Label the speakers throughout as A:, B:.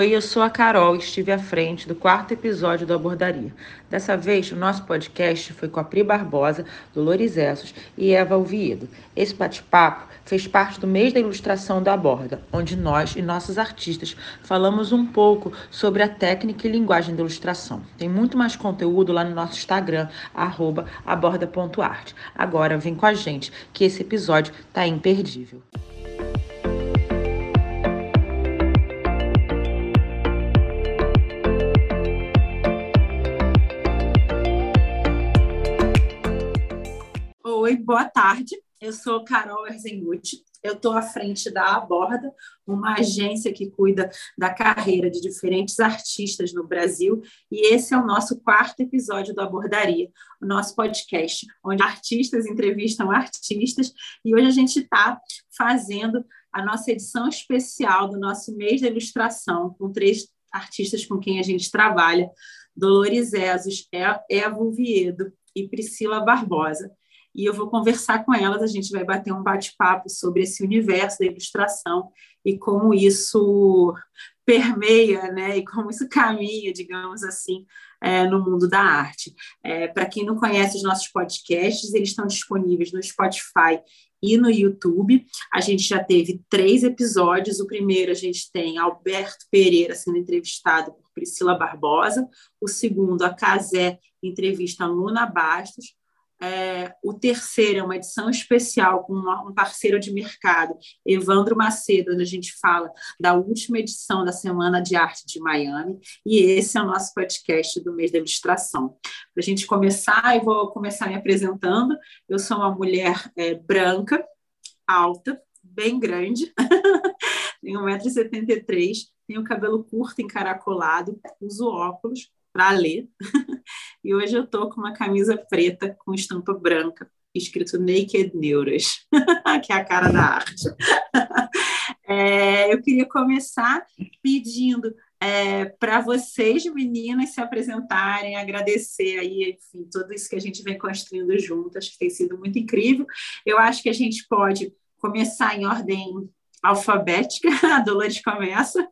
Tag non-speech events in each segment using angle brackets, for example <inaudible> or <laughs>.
A: Oi, eu sou a Carol e estive à frente do quarto episódio do Abordaria. Dessa vez, o nosso podcast foi com a Pri Barbosa, Dolores Essos e Eva Oviedo. Esse bate-papo fez parte do mês da ilustração da Aborda, onde nós e nossos artistas falamos um pouco sobre a técnica e linguagem da ilustração. Tem muito mais conteúdo lá no nosso Instagram, aborda.arte. Agora vem com a gente, que esse episódio tá imperdível. Oi, boa tarde. Eu sou Carol Erzenguti. Eu estou à frente da Aborda, uma agência que cuida da carreira de diferentes artistas no Brasil. E esse é o nosso quarto episódio do Abordaria, o nosso podcast, onde artistas entrevistam artistas. E hoje a gente está fazendo a nossa edição especial do nosso mês da ilustração, com três artistas com quem a gente trabalha: Dolores Ezos, Evo Viedo e Priscila Barbosa e eu vou conversar com elas, a gente vai bater um bate-papo sobre esse universo da ilustração e como isso permeia, né, e como isso caminha, digamos assim, é, no mundo da arte. É, Para quem não conhece os nossos podcasts, eles estão disponíveis no Spotify e no YouTube. A gente já teve três episódios. O primeiro a gente tem Alberto Pereira sendo entrevistado por Priscila Barbosa. O segundo, a Casé entrevista a Luna Bastos. É, terceiro é uma edição especial com um parceiro de mercado, Evandro Macedo, onde a gente fala da última edição da Semana de Arte de Miami. E esse é o nosso podcast do mês da ilustração. Para a gente começar, eu vou começar me apresentando. Eu sou uma mulher é, branca, alta, bem grande, <laughs> tenho 1,73m, tenho cabelo curto, encaracolado, uso óculos para ler. <laughs> E hoje eu tô com uma camisa preta com estampa branca, escrito Naked Neuras, <laughs> que é a cara da arte. <laughs> É, eu queria começar pedindo é, para vocês, meninas, se apresentarem, agradecer aí, enfim, tudo isso que a gente vem construindo juntas, que tem sido muito incrível. Eu acho que a gente pode começar em ordem alfabética, a Dolores começa,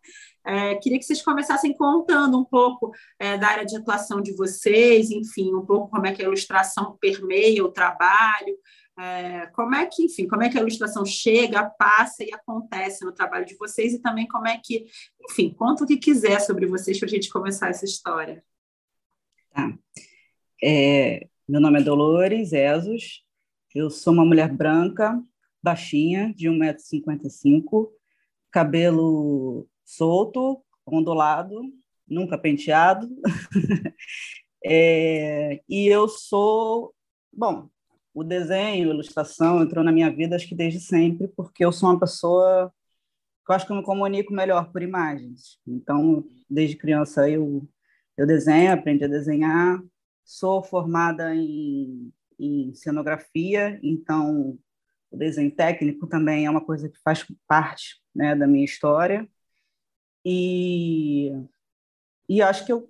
A: é, queria que vocês começassem contando um pouco é, da área de atuação de vocês, enfim, um pouco como é que a ilustração permeia o trabalho, é, como é que, enfim, como é que a ilustração chega, passa e acontece no trabalho de vocês e também como é que, enfim, conta o que quiser sobre vocês para a gente começar essa história.
B: Tá. É, meu nome é Dolores Ezos, eu sou uma mulher branca, baixinha, de 1,55m, cabelo solto, ondulado, nunca penteado. <laughs> é, e eu sou, bom, o desenho, a ilustração entrou na minha vida acho que desde sempre, porque eu sou uma pessoa que eu acho que eu me comunico melhor por imagens. Então, desde criança eu eu desenho, aprendi a desenhar, sou formada em, em cenografia, então o desenho técnico também é uma coisa que faz parte né, da minha história. E, e acho que eu,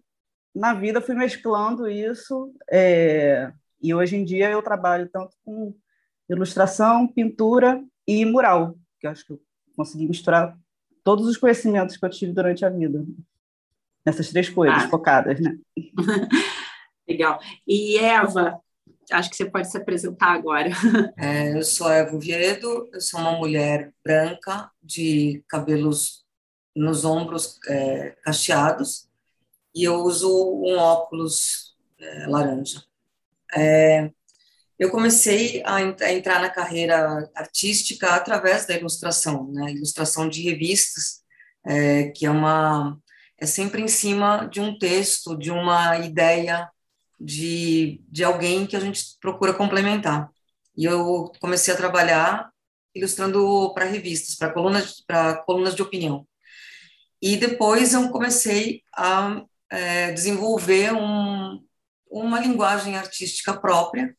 B: na vida, fui mesclando isso. É, e hoje em dia eu trabalho tanto com ilustração, pintura e mural, que acho que eu consegui misturar todos os conhecimentos que eu tive durante a vida. Nessas três coisas ah. focadas, né? <laughs>
A: Legal. E Eva, acho que você pode se apresentar agora.
C: É, eu sou Eva Viedo, eu sou uma mulher branca de cabelos nos ombros é, cacheados e eu uso um óculos é, laranja. É, eu comecei a, a, entrar na carreira artística através da ilustração, né? Ilustração de revistas, é, que é uma é sempre em cima de um texto, de uma ideia, de, de alguém que a gente procura complementar. E eu comecei a trabalhar ilustrando para revistas, para colunas, para colunas de opinião. E depois eu comecei a é, desenvolver um, uma linguagem artística própria,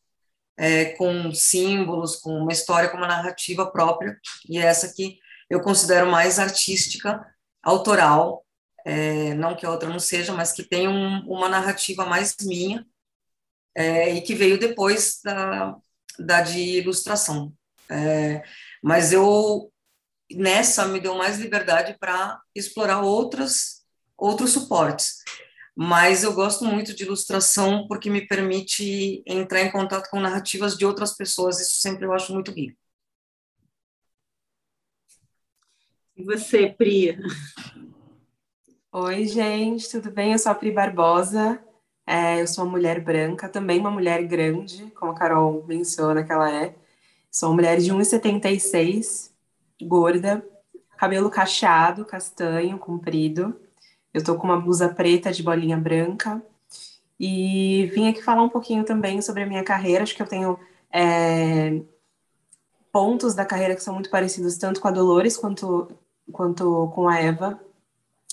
C: é, com símbolos, com uma história, com uma narrativa própria, e é essa que eu considero mais artística, autoral, é, não que a outra não seja, mas que tem um, uma narrativa mais minha, é, e que veio depois da, da de ilustração. É, mas eu nessa me deu mais liberdade para explorar outras outros suportes. Mas eu gosto muito de ilustração porque me permite entrar em contato com narrativas de outras pessoas, isso sempre eu acho muito rico.
A: E você, Pri?
D: Oi, gente, tudo bem? Eu sou a Pri Barbosa, é, eu sou uma mulher branca, também uma mulher grande, como a Carol menciona que ela é. Sou uma mulher de 1,76, gorda, cabelo cacheado, castanho, comprido. Eu tô com uma blusa preta de bolinha branca. E vim aqui falar um pouquinho também sobre a minha carreira. Acho que eu tenho é, pontos da carreira que são muito parecidos tanto com a Dolores quanto, quanto com a Eva.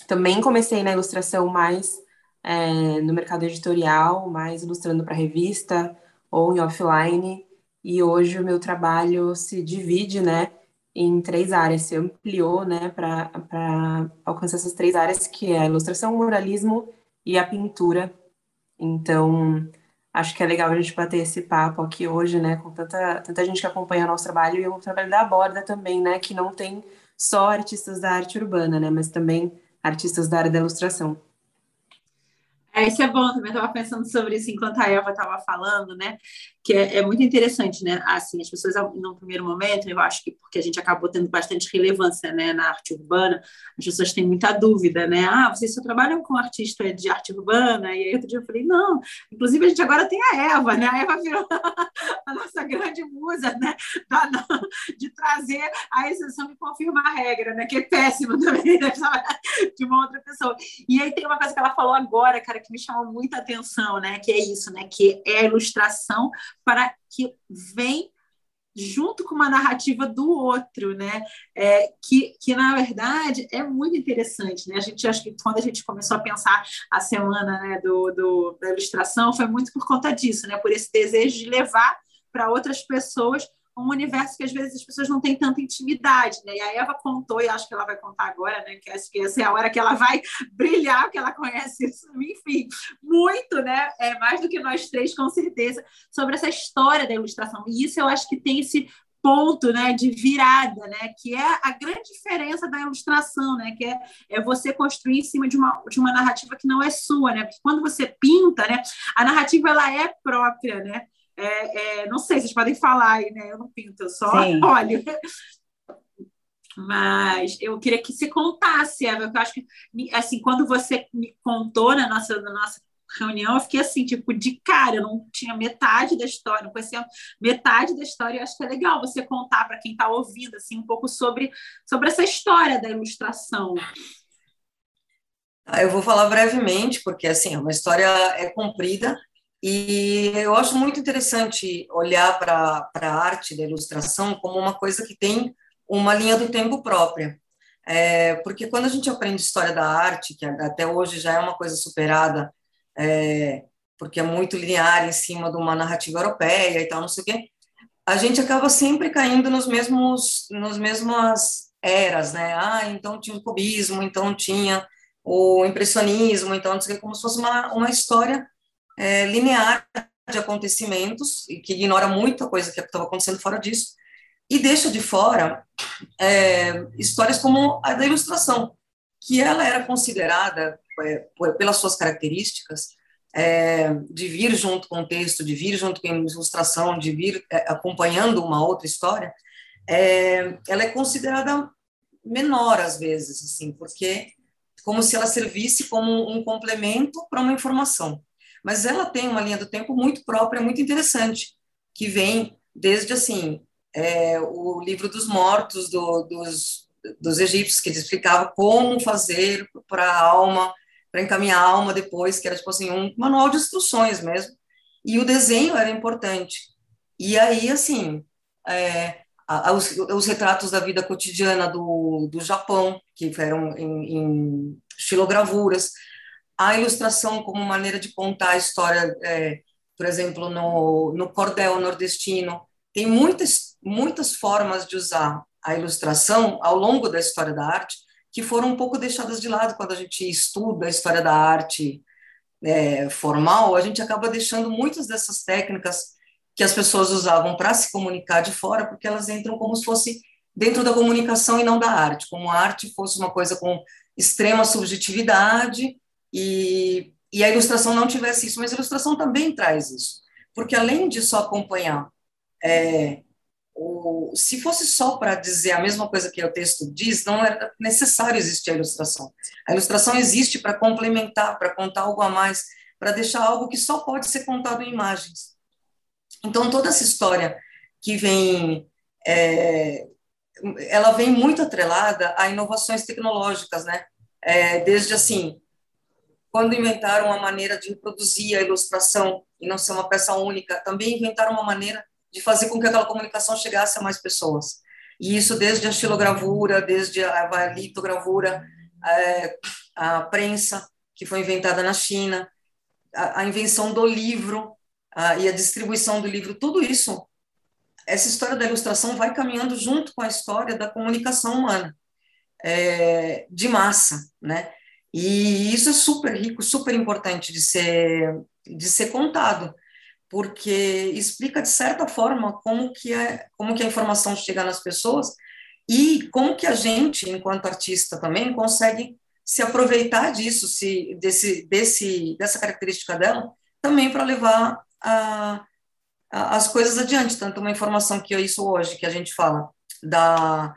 D: Também comecei na ilustração mais é, no mercado editorial, mais ilustrando para revista ou em offline. E hoje o meu trabalho se divide, né, em três áreas, se ampliou, né, para alcançar essas três áreas, que é a ilustração, o muralismo e a pintura. Então, acho que é legal a gente bater esse papo aqui hoje, né, com tanta, tanta gente que acompanha o nosso trabalho e o trabalho da Borda também, né, que não tem só artistas da arte urbana, né, mas também artistas da área da ilustração.
A: É, isso é bom, também estava pensando sobre isso enquanto a Eva estava falando, né? Que é, é, muito interessante, né? Assim, as pessoas, no primeiro momento, eu acho que porque a gente acabou tendo bastante relevância né, na arte urbana, as pessoas têm muita dúvida, né? Ah, vocês só trabalham com artista de arte urbana? E aí outro dia eu falei, não, inclusive a gente agora tem a Eva, né? A Eva virou <laughs> a nossa grande musa, né? Da, de trazer a exceção e confirmar a regra, né? Que é péssimo também, né? De uma outra pessoa. E aí tem uma coisa que ela falou agora, cara, que me chamou muita atenção, né? Que é isso, né? Que é a ilustração para que vem junto com uma narrativa do outro, né? É, que, que, na verdade, é muito interessante, né? A gente acho que quando a gente começou a pensar a semana né, do, do, da ilustração, foi muito por conta disso, né? Por esse desejo de levar para outras pessoas um universo que às vezes as pessoas não têm tanta intimidade, né? E a Eva contou, e acho que ela vai contar agora, né? Que acho que essa é a hora que ela vai <laughs> brilhar, porque ela conhece isso, enfim, muito, né? É mais do que nós três, com certeza, sobre essa história da ilustração. E isso eu acho que tem esse ponto né, de virada, né, que é a grande diferença da ilustração, né, que é, é você construir em cima de uma, de uma narrativa que não é sua, né, porque quando você pinta, né, a narrativa ela é própria, né, é, é, não sei, vocês podem falar aí, né? Eu não pinto, eu só Sim. <laughs> olho. Mas eu queria que você contasse, Eva, eu acho que, assim, quando você me contou na nossa, na nossa reunião, eu fiquei assim, tipo, de cara, eu não tinha metade da história, não conhecia metade da história, eu acho que é legal você contar para quem está ouvindo, assim, um pouco sobre, sobre essa história da ilustração.
C: Ah, eu vou falar brevemente, porque, assim, é uma história é comprida, e eu acho muito interessante olhar para a arte da ilustração como uma coisa que tem uma linha do tempo própria. É, porque quando a gente aprende história da arte, que até hoje já é uma coisa superada, é, porque é muito linear em cima de uma narrativa europeia e tal, não sei o quê, a gente acaba sempre caindo nos mesmos, nos mesmas eras, né? Ah, então tinha o cubismo, então tinha o impressionismo, então não sei o quê, como se fosse uma, uma história é, linear de acontecimentos e que ignora muita coisa que estava acontecendo fora disso e deixa de fora é, histórias como a da ilustração, que ela era considerada é, pelas suas características é, de vir junto com o texto, de vir junto com a ilustração, de vir é, acompanhando uma outra história, é, ela é considerada menor às vezes, assim, porque como se ela servisse como um complemento para uma informação mas ela tem uma linha do tempo muito própria, muito interessante, que vem desde assim é, o livro dos mortos do, dos, dos egípcios, que explicava como fazer para a alma, para encaminhar a alma depois, que era tipo assim um manual de instruções mesmo, e o desenho era importante. E aí assim é, os, os, retratos da vida cotidiana do, do Japão, que eram em, em xilogravuras, a ilustração como maneira de contar a história, é, por exemplo, no, no cordel nordestino. Tem muitas, muitas formas de usar a ilustração ao longo da história da arte que foram um pouco deixadas de lado quando a gente estuda a história da arte é, formal, a gente acaba deixando muitas dessas técnicas que as pessoas usavam para se comunicar de fora, porque elas entram como se fosse dentro da comunicação e não da arte, como a arte fosse uma coisa com extrema subjetividade e, e a ilustração não tivesse isso, mas a ilustração também traz isso, porque além de só acompanhar, é, o, se fosse só para dizer a mesma coisa que o texto diz, não era necessário existir a ilustração. A ilustração existe para complementar, para contar algo a mais, para deixar algo que só pode ser contado em imagens. Então, toda essa história que vem, é, ela vem muito atrelada a inovações tecnológicas, né? É, desde assim, quando inventaram uma maneira de reproduzir a ilustração e não ser uma peça única, também inventaram uma maneira de fazer com que aquela comunicação chegasse a mais pessoas. E isso desde a estilogravura, desde a litogravura, é, a prensa, que foi inventada na China, a, invenção do livro e a distribuição do livro, tudo isso, essa história da ilustração vai caminhando junto com a história da comunicação humana, é, de massa, né? E isso é super rico, super importante de ser, de ser contado, porque explica, de certa forma, como que, é, como que a informação chega nas pessoas e como que a gente, enquanto artista também, consegue se aproveitar disso, se, desse, desse, dessa característica dela, também para levar a, a, as coisas adiante. Tanto uma informação que é isso hoje, que a gente fala da,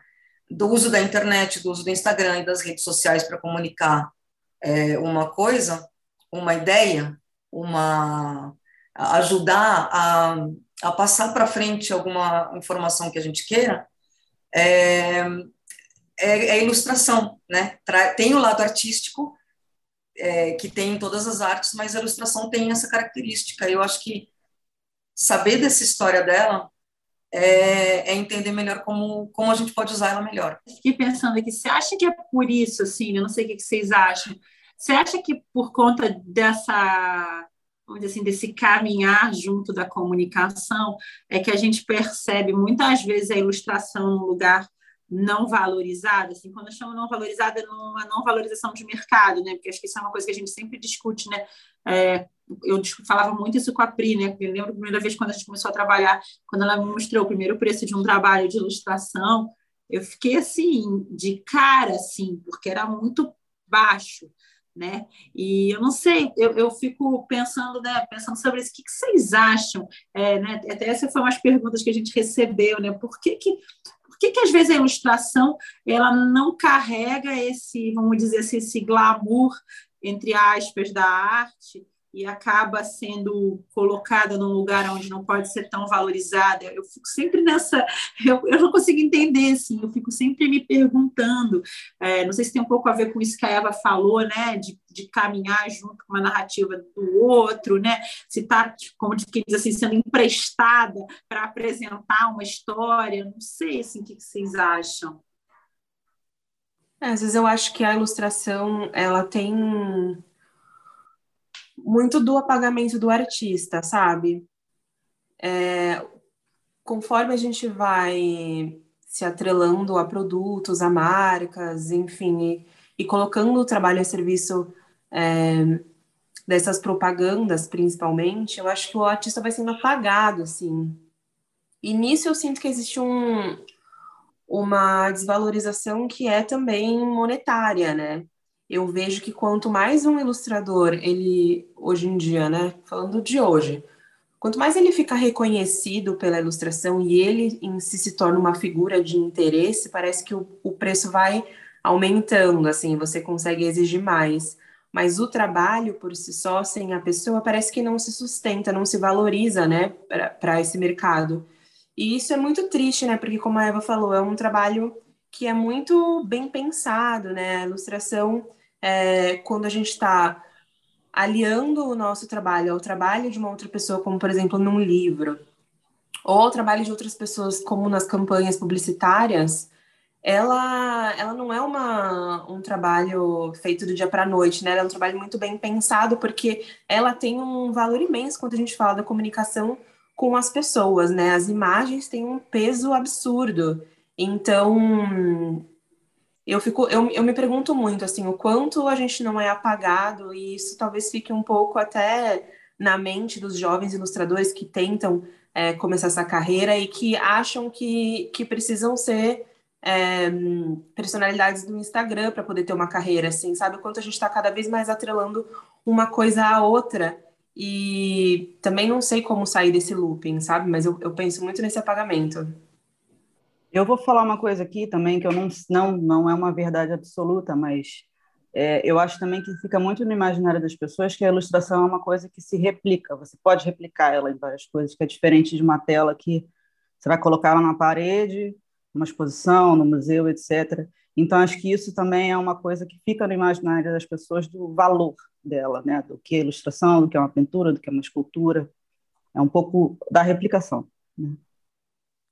C: do uso da internet, do uso do Instagram e das redes sociais para comunicar é, uma coisa, uma ideia, uma ajudar a, a passar para frente alguma informação que a gente queira, é, é, é ilustração, né? Tem o lado artístico, é, que tem em todas as artes, mas a ilustração tem essa característica. Eu acho que saber dessa história dela é, é, entender melhor como, como a gente pode usar ela melhor.
A: Fiquei pensando aqui, você acha que é por isso, assim, eu não sei o que vocês acham, você acha que por conta dessa, vamos dizer assim, desse caminhar junto da comunicação, é que a gente percebe muitas vezes a ilustração num lugar não valorizada, assim, quando eu chamo não valorizada, numa não valorização de mercado, né? Porque acho que isso é uma coisa que a gente sempre discute, né? É, eu falava muito isso com a Pri, né? Eu lembro a primeira vez quando a gente começou a trabalhar, quando ela me mostrou o primeiro preço de um trabalho de ilustração, eu fiquei assim, de cara, assim, porque era muito baixo, né? E eu não sei, eu, eu fico pensando, né? Pensando sobre isso, o que, que vocês acham? É, né? Até essas foram as perguntas que a gente recebeu, né? Por que, que que, que às vezes a ilustração ela não carrega esse, vamos dizer assim, esse glamour, entre aspas, da arte e acaba sendo colocada num lugar onde não pode ser tão valorizada. Eu fico sempre nessa, eu, eu não consigo entender, assim, eu fico sempre me perguntando. É, não sei se tem um pouco a ver com isso que a Eva falou, né, de, de caminhar junto com uma narrativa do outro, né, se está, como diz assim, sendo emprestada para apresentar uma história. Não sei, assim, o que vocês acham.
D: É, às vezes eu acho que a ilustração ela tem muito do apagamento do artista, sabe? É, conforme a gente vai se atrelando a produtos, a marcas, enfim, e, e colocando o trabalho a serviço é, dessas propagandas, principalmente, eu acho que o artista vai sendo apagado, assim. E nisso eu sinto que existe um, uma desvalorização que é também monetária, né? Eu vejo que quanto mais um ilustrador, ele, hoje em dia, né, falando de hoje, quanto mais ele fica reconhecido pela ilustração e ele em si se torna uma figura de interesse, parece que o, o preço vai aumentando, assim, você consegue exigir mais. Mas o trabalho por si só, sem a pessoa, parece que não se sustenta, não se valoriza, né, para esse mercado. E isso é muito triste, né, porque, como a Eva falou, é um trabalho que é muito bem pensado, né, a ilustração é, quando a gente está aliando o nosso trabalho ao trabalho de uma outra pessoa, como por exemplo num livro, ou ao trabalho de outras pessoas, como nas campanhas publicitárias, ela, ela não é uma, um trabalho feito do dia para a noite, né? Ela é um trabalho muito bem pensado, porque ela tem um valor imenso quando a gente fala da comunicação com as pessoas, né? As imagens têm um peso absurdo. Então, eu fico, eu, eu me pergunto muito assim, o quanto a gente não é apagado, e isso talvez fique um pouco até na mente dos jovens ilustradores que tentam é, começar essa carreira e que acham que, que precisam ser é, personalidades do Instagram para poder ter uma carreira, assim, sabe? O quanto a gente está cada vez mais atrelando uma coisa à outra. E também não sei como sair desse looping, sabe? Mas eu, eu penso muito nesse apagamento.
B: Eu vou falar uma coisa aqui também que eu não, não, não é uma verdade absoluta, mas é, eu acho também que fica muito no imaginário das pessoas que a ilustração é uma coisa que se replica. Você pode replicar ela em várias coisas, que é diferente de uma tela que você vai colocar ela na parede, numa exposição, no museu, etc. Então, acho que isso também é uma coisa que fica no imaginário das pessoas do valor dela, né? do que é ilustração, do que é uma pintura, do que é uma escultura. É um pouco da replicação. Né?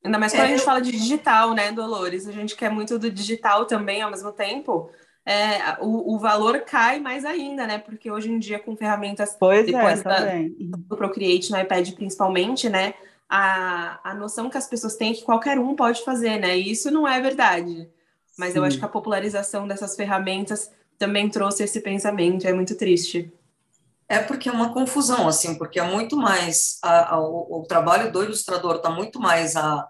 D: Ainda mais quando é, a gente eu... fala de digital, né, Dolores? A gente quer muito do digital também ao mesmo tempo. É, o, o, valor cai mais ainda, né? Porque hoje em dia, com ferramentas
B: pois
D: é, depois
B: é,
D: da, do Procreate no iPad, principalmente, né? A, a noção que as pessoas têm é que qualquer um pode fazer, né? E isso não é verdade. Mas Sim. eu acho que a popularização dessas ferramentas também trouxe esse pensamento, é muito triste.
C: É porque é uma confusão, assim, porque é muito mais. A, a, o, o, trabalho do ilustrador está muito mais a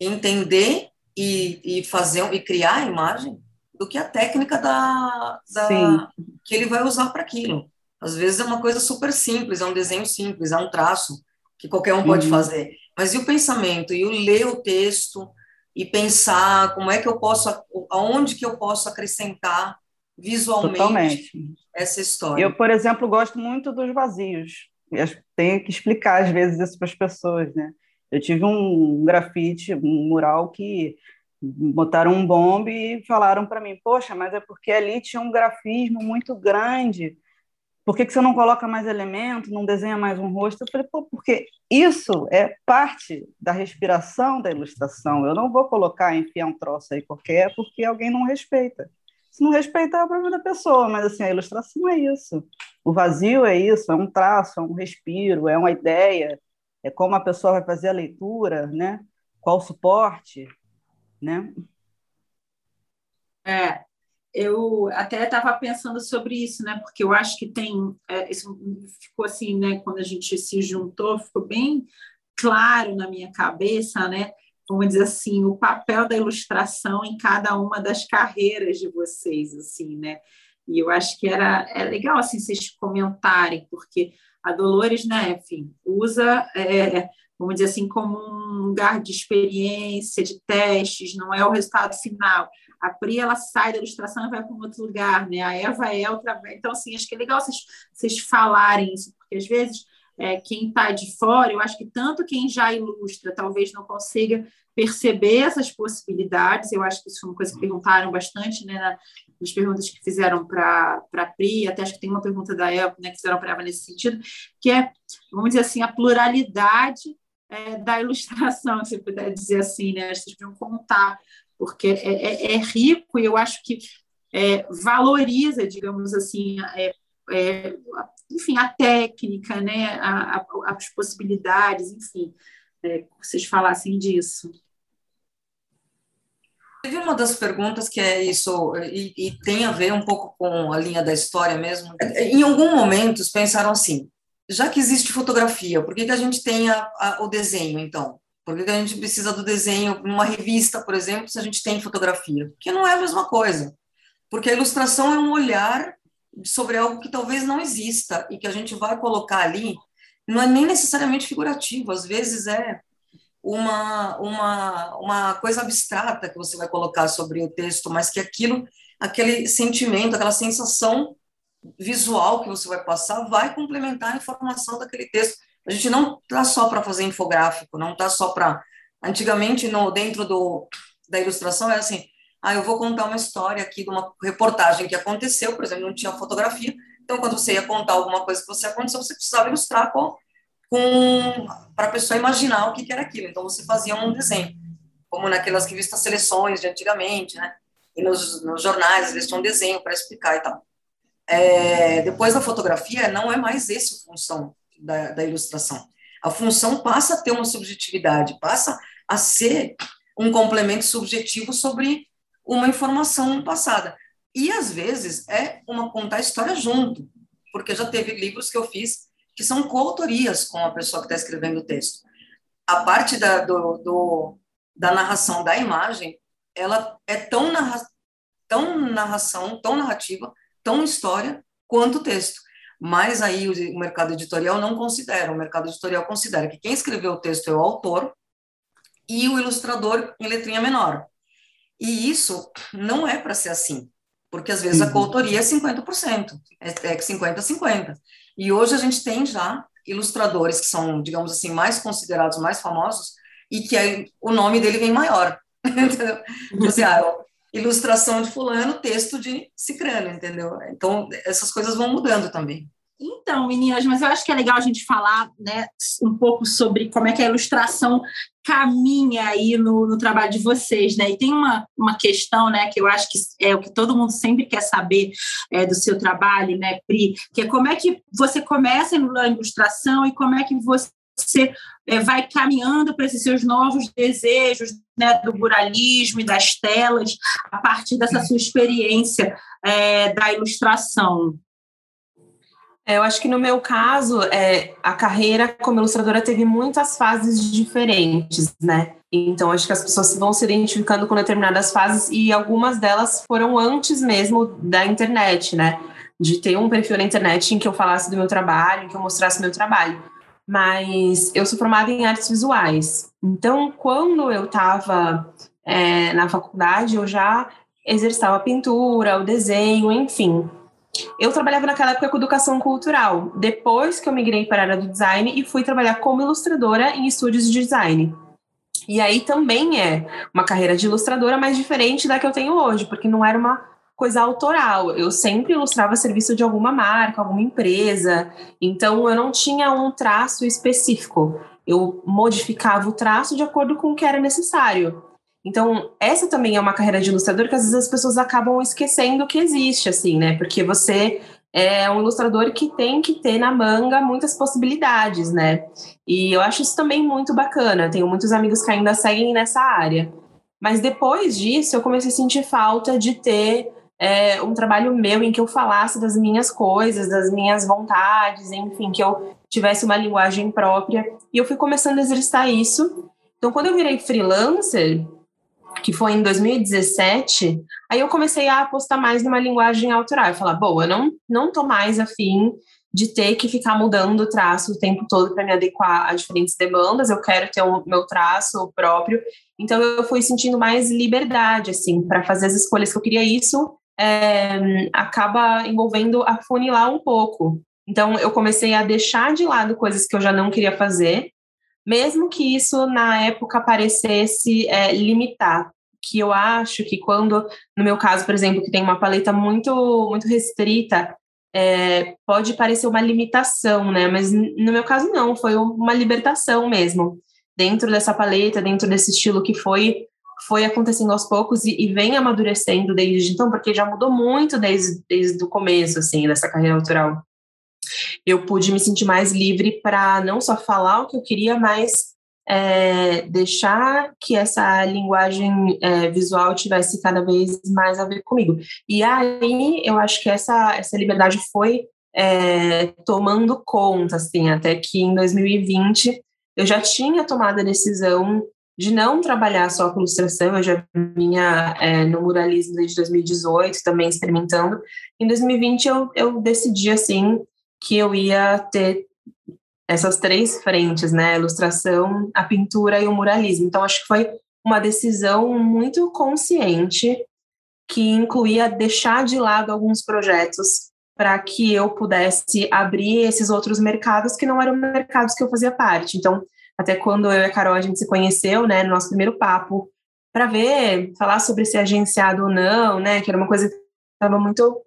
C: entender e, e fazer e criar a imagem do que a técnica da, da que ele vai usar para aquilo. Às vezes é uma coisa super simples, é um desenho simples, é um traço que qualquer um pode uhum. fazer. Mas e o pensamento, e o ler o texto, e pensar como é que eu posso, aonde que eu posso acrescentar visualmente Totalmente. essa história.
B: Eu, por exemplo, gosto muito dos vazios. Eu tenho que explicar às vezes isso para as pessoas, né? Eu tive um grafite, um mural que botaram um bombe e falaram para mim, poxa, mas é porque ali tinha um grafismo muito grande. Por que, que você não coloca mais elemento, não desenha mais um rosto? Eu falei, pô, porque isso é parte da respiração da ilustração. Eu não vou colocar, enfiar um troço aí qualquer, porque alguém não respeita se não respeitar a própria pessoa, mas assim, a ilustração é isso. O vazio é isso, é um traço, é um respiro, é uma ideia, é como a pessoa vai fazer a leitura, né? Qual o suporte, né?
A: É, eu até estava pensando sobre isso, né? Porque eu acho que tem, é, isso ficou assim, né? Quando a gente se juntou, ficou bem claro na minha cabeça, né? Vamos dizer assim, o papel da ilustração em cada uma das carreiras de vocês, assim, né? E eu acho que era é legal assim vocês comentarem, porque a Dolores, né, enfim, usa, é, vamos dizer assim, como um lugar de experiência, de testes, não é o resultado final. A Pri, ela sai da ilustração e vai para um outro lugar, né? A Eva é outra. Então, assim, acho que é legal vocês, vocês falarem isso, porque às vezes é, quem está de fora, eu acho que tanto quem já ilustra talvez não consiga perceber essas possibilidades. Eu acho que isso foi uma coisa que perguntaram bastante né, na, nas perguntas que fizeram para a Pri, até acho que tem uma pergunta da Eva né, que fizeram para a Eva nesse sentido, que é, vamos dizer assim, a pluralidade é, da ilustração, <laughs> se puder dizer assim, né? Vocês podiam contar, porque é, é, é rico e eu acho que é, valoriza, digamos assim, é, é, enfim, a técnica, né, a, a, as possibilidades, enfim, é, vocês falassem disso.
C: Teve uma das perguntas que é isso, e, e, tem a ver um pouco com a linha da história mesmo. Em algum momento, pensaram assim: já que existe fotografia, por que, que a gente tem a, a, o desenho, então? Por que, que a gente precisa do desenho numa revista, por exemplo, se a gente tem fotografia? Porque não é a mesma coisa. Porque a ilustração é um olhar sobre algo que talvez não exista e que a gente vai colocar ali, não é nem necessariamente figurativo, às vezes é uma, uma, uma coisa abstrata que você vai colocar sobre o texto, mas que aquilo, aquele sentimento, aquela sensação visual que você vai passar vai complementar a informação daquele texto. A gente não está só para fazer infográfico, não está só para. Antigamente, no, dentro do, da ilustração, era assim: ah, eu vou contar uma história aqui de uma reportagem que aconteceu, por exemplo, não tinha fotografia, então quando você ia contar alguma coisa que você aconteceu, você precisava ilustrar com, com para a pessoa imaginar o que, que era aquilo. Então você fazia um desenho, como naquelas revistas seleções de antigamente, né? E nos, nos jornais eles tinham um desenho para explicar e tal. É, depois da fotografia, não é mais esse a função da, da ilustração. A função passa a ter uma subjetividade, passa a ser um complemento subjetivo sobre uma informação passada. E às vezes é uma contar história junto, porque já teve livros que eu fiz que são coautorias com a pessoa que está escrevendo o texto. A parte da, do, do, da narração da imagem ela é tão, narra tão narração, tão narrativa, tão história, quanto o texto. Mas aí o mercado editorial não considera, o mercado editorial considera que quem escreveu o texto é o autor e o ilustrador em letrinha menor. E isso não é para ser assim, porque às vezes a uhum. coautoria é 50%, é 50-50. É e hoje a gente tem já ilustradores que são, digamos assim, mais considerados, mais famosos, e que aí o nome dele vem maior, <laughs> entendeu? Tipo assim, ah, ilustração de fulano, texto de cicrano, entendeu? Então, essas coisas vão mudando também.
A: Então, meninas, mas eu acho que é legal a gente falar né, um pouco sobre como é que a ilustração caminha aí no, no, trabalho de vocês, né? E tem uma, uma questão, né, que eu acho que é o que todo mundo sempre quer saber é, do seu trabalho, né, Pri, que é como é que você começa na ilustração e como é que você é, vai caminhando para esses seus novos desejos né, do muralismo e das telas a partir dessa sua experiência é, da ilustração.
D: É, eu acho que no meu caso, é, a carreira como ilustradora teve muitas fases diferentes, né? Então, acho que as pessoas vão se identificando com determinadas fases e algumas delas foram antes mesmo da internet, né? De ter um perfil na internet em que eu falasse do meu trabalho, em que eu mostrasse meu trabalho. Mas eu sou formada em artes visuais. Então, quando eu estava é, na faculdade, eu já exercitava a pintura, o desenho, enfim. Eu trabalhava naquela época com educação cultural. Depois que eu migrei para a área do design e fui trabalhar como ilustradora em estúdios de design. E aí também é uma carreira de ilustradora mais diferente da que eu tenho hoje, porque não era uma coisa autoral. Eu sempre ilustrava serviço de alguma marca, alguma empresa. Então eu não tinha um traço específico. Eu modificava o traço de acordo com o que era necessário. Então, essa também é uma carreira de ilustrador que às vezes as pessoas acabam esquecendo que existe, assim, né? Porque você é um ilustrador que tem que ter na manga muitas possibilidades, né? E eu acho isso também muito bacana. Tenho muitos amigos que ainda seguem nessa área. Mas depois disso, eu comecei a sentir falta de ter é, um trabalho meu em que eu falasse das minhas coisas, das minhas vontades, enfim, que eu tivesse uma linguagem própria. E eu fui começando a exercitar isso. Então, quando eu virei freelancer, que foi em 2017, aí eu comecei a apostar mais numa linguagem autoral. Eu falar, bom, eu não, não tô mais afim de ter que ficar mudando o traço o tempo todo para me adequar a diferentes demandas, eu quero ter o meu traço próprio. Então eu fui sentindo mais liberdade, assim, para fazer as escolhas que eu queria. Isso é, acaba envolvendo afunilar um pouco. Então eu comecei a deixar de lado coisas que eu já não queria fazer mesmo que isso na época parecesse é, limitar, que eu acho que quando, no meu caso, por exemplo, que tem uma paleta muito, muito restrita, é, pode parecer uma limitação, né? Mas no meu caso não, foi uma libertação mesmo, dentro dessa paleta, dentro desse estilo que foi foi acontecendo aos poucos e, e vem amadurecendo desde então, porque já mudou muito desde, desde o começo, assim, dessa carreira autoral eu pude me sentir mais livre para não só falar o que eu queria, mas é, deixar que essa linguagem é, visual tivesse cada vez mais a ver comigo. E aí eu acho que essa, essa liberdade foi é, tomando conta, assim, até que em 2020 eu já tinha tomado a decisão de não trabalhar só com ilustração, eu já vinha é, no muralismo desde 2018, também experimentando. Em 2020 eu, eu decidi, assim, que eu ia ter essas três frentes, né? A ilustração, a pintura e o muralismo. Então, acho que foi uma decisão muito consciente que incluía deixar de lado alguns projetos para que eu pudesse abrir esses outros mercados que não eram mercados que eu fazia parte. Então, até quando eu e a Carol a gente se conheceu, né, no nosso primeiro papo, para ver, falar sobre ser agenciado ou não, né, que era uma coisa que estava muito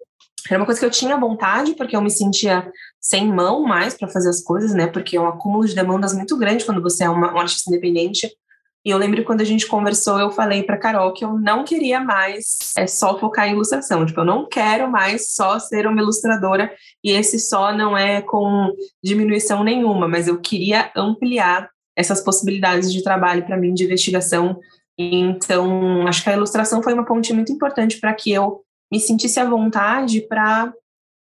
D: era uma coisa que eu tinha vontade, porque eu me sentia sem mão mais para fazer as coisas, né? Porque é um acúmulo de demandas muito grande quando você é uma, um artista independente. E eu lembro quando a gente conversou, eu falei para Carol que eu não queria mais é, só focar em ilustração. Tipo, eu não quero mais só ser uma ilustradora. E esse só não é com diminuição nenhuma, mas eu queria ampliar essas possibilidades de trabalho para mim, de investigação. Então, acho que a ilustração foi uma ponte muito importante para que eu me sentisse à vontade para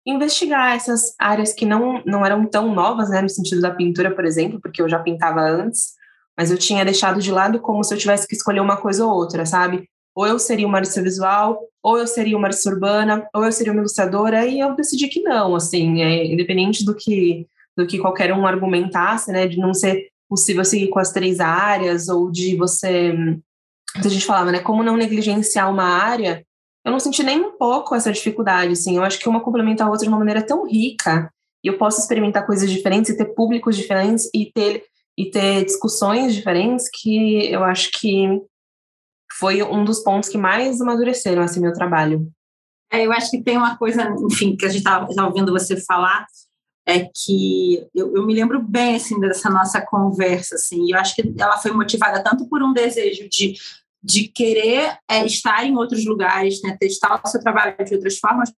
D: investigar essas áreas que não, não eram tão novas, né, no sentido da pintura, por exemplo, porque eu já pintava antes, mas eu tinha deixado de lado como se eu tivesse que escolher uma coisa ou outra, sabe? ou eu seria uma artista visual, ou eu seria uma artista urbana, ou eu seria uma ilustradora, e eu decidi que não, assim, é, independente do que, do que qualquer um argumentasse, né, de não ser possível seguir com as três áreas, ou de você, a gente falava, né, como não negligenciar uma área, eu não senti nem um pouco essa dificuldade, assim, eu acho que uma complementa a outra de uma maneira tão rica, e eu posso experimentar coisas diferentes, e ter públicos diferentes, e ter, e ter discussões diferentes, que eu acho que foi um dos pontos que mais amadureceram assim meu trabalho.
A: É, eu acho que tem uma coisa, enfim, que a gente estava ouvindo você falar, é que eu, eu, me lembro bem assim dessa nossa conversa, assim, eu acho que ela foi motivada tanto por um desejo de, de querer é, estar em outros lugares, né, testar o seu trabalho de outras formas,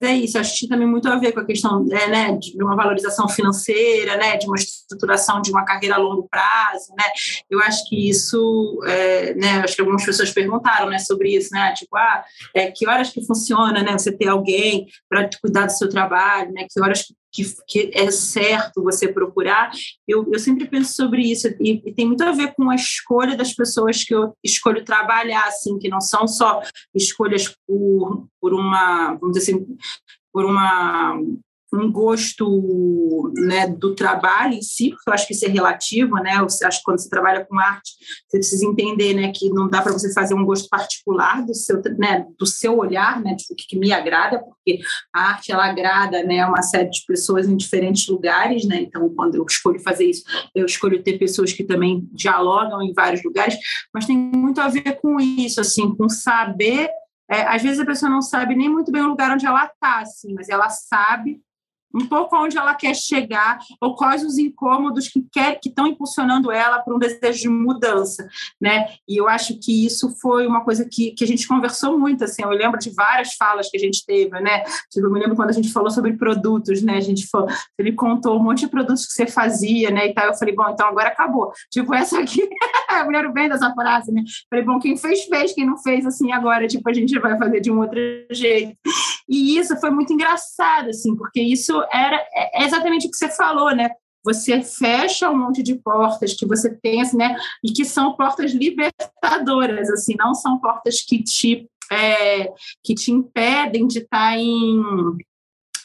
A: mas é isso, acho que tem também muito a ver com a questão é, né, de uma valorização financeira, né, de uma estruturação de uma carreira a longo prazo, né, eu acho que isso, é, né, acho que algumas pessoas perguntaram, né, sobre isso, né, tipo, ah, é, que horas que funciona, né, você ter alguém para cuidar do seu trabalho, né, que horas que que, que, é certo você procurar, eu, eu sempre penso sobre isso, e, e, tem muito a ver com a escolha das pessoas que eu escolho trabalhar, assim, que não são só escolhas por, por uma, vamos dizer assim, por uma um gosto né, do trabalho em si, porque eu acho que isso é relativo, né? Eu acho que quando você trabalha com arte, você precisa entender, né, que não dá para você fazer um gosto particular do seu, né, do seu olhar, né, tipo, o que, que, me agrada, porque a arte ela agrada, né, uma série de pessoas em diferentes lugares, né? Então, quando eu escolho fazer isso, eu escolho ter pessoas que também dialogam em vários lugares, mas tem muito a ver com isso, assim, com saber é, às vezes a pessoa não sabe nem muito bem o lugar onde ela está, assim, mas ela sabe um pouco onde ela quer chegar ou quais os incômodos que quer que estão impulsionando ela para um desejo de mudança, né? E eu acho que isso foi uma coisa que, que a gente conversou muito, assim, eu lembro de várias falas que a gente teve, né? Tipo, eu me lembro quando a gente falou sobre produtos, né? A gente falou, ele contou um monte de produtos que você fazia, né? E tal, eu falei, bom, então agora acabou. Tipo, essa aqui, eu lembro bem dessa frase, né? Falei, bom, quem fez, fez, quem não fez, assim, agora, tipo, a gente vai fazer de um outro jeito. E isso foi muito engraçado, assim, porque isso era é exatamente o que você falou, né? Você fecha um monte de portas que você tem, assim, né? E que são portas libertadoras, assim, não são portas que te é, que te impedem de estar em,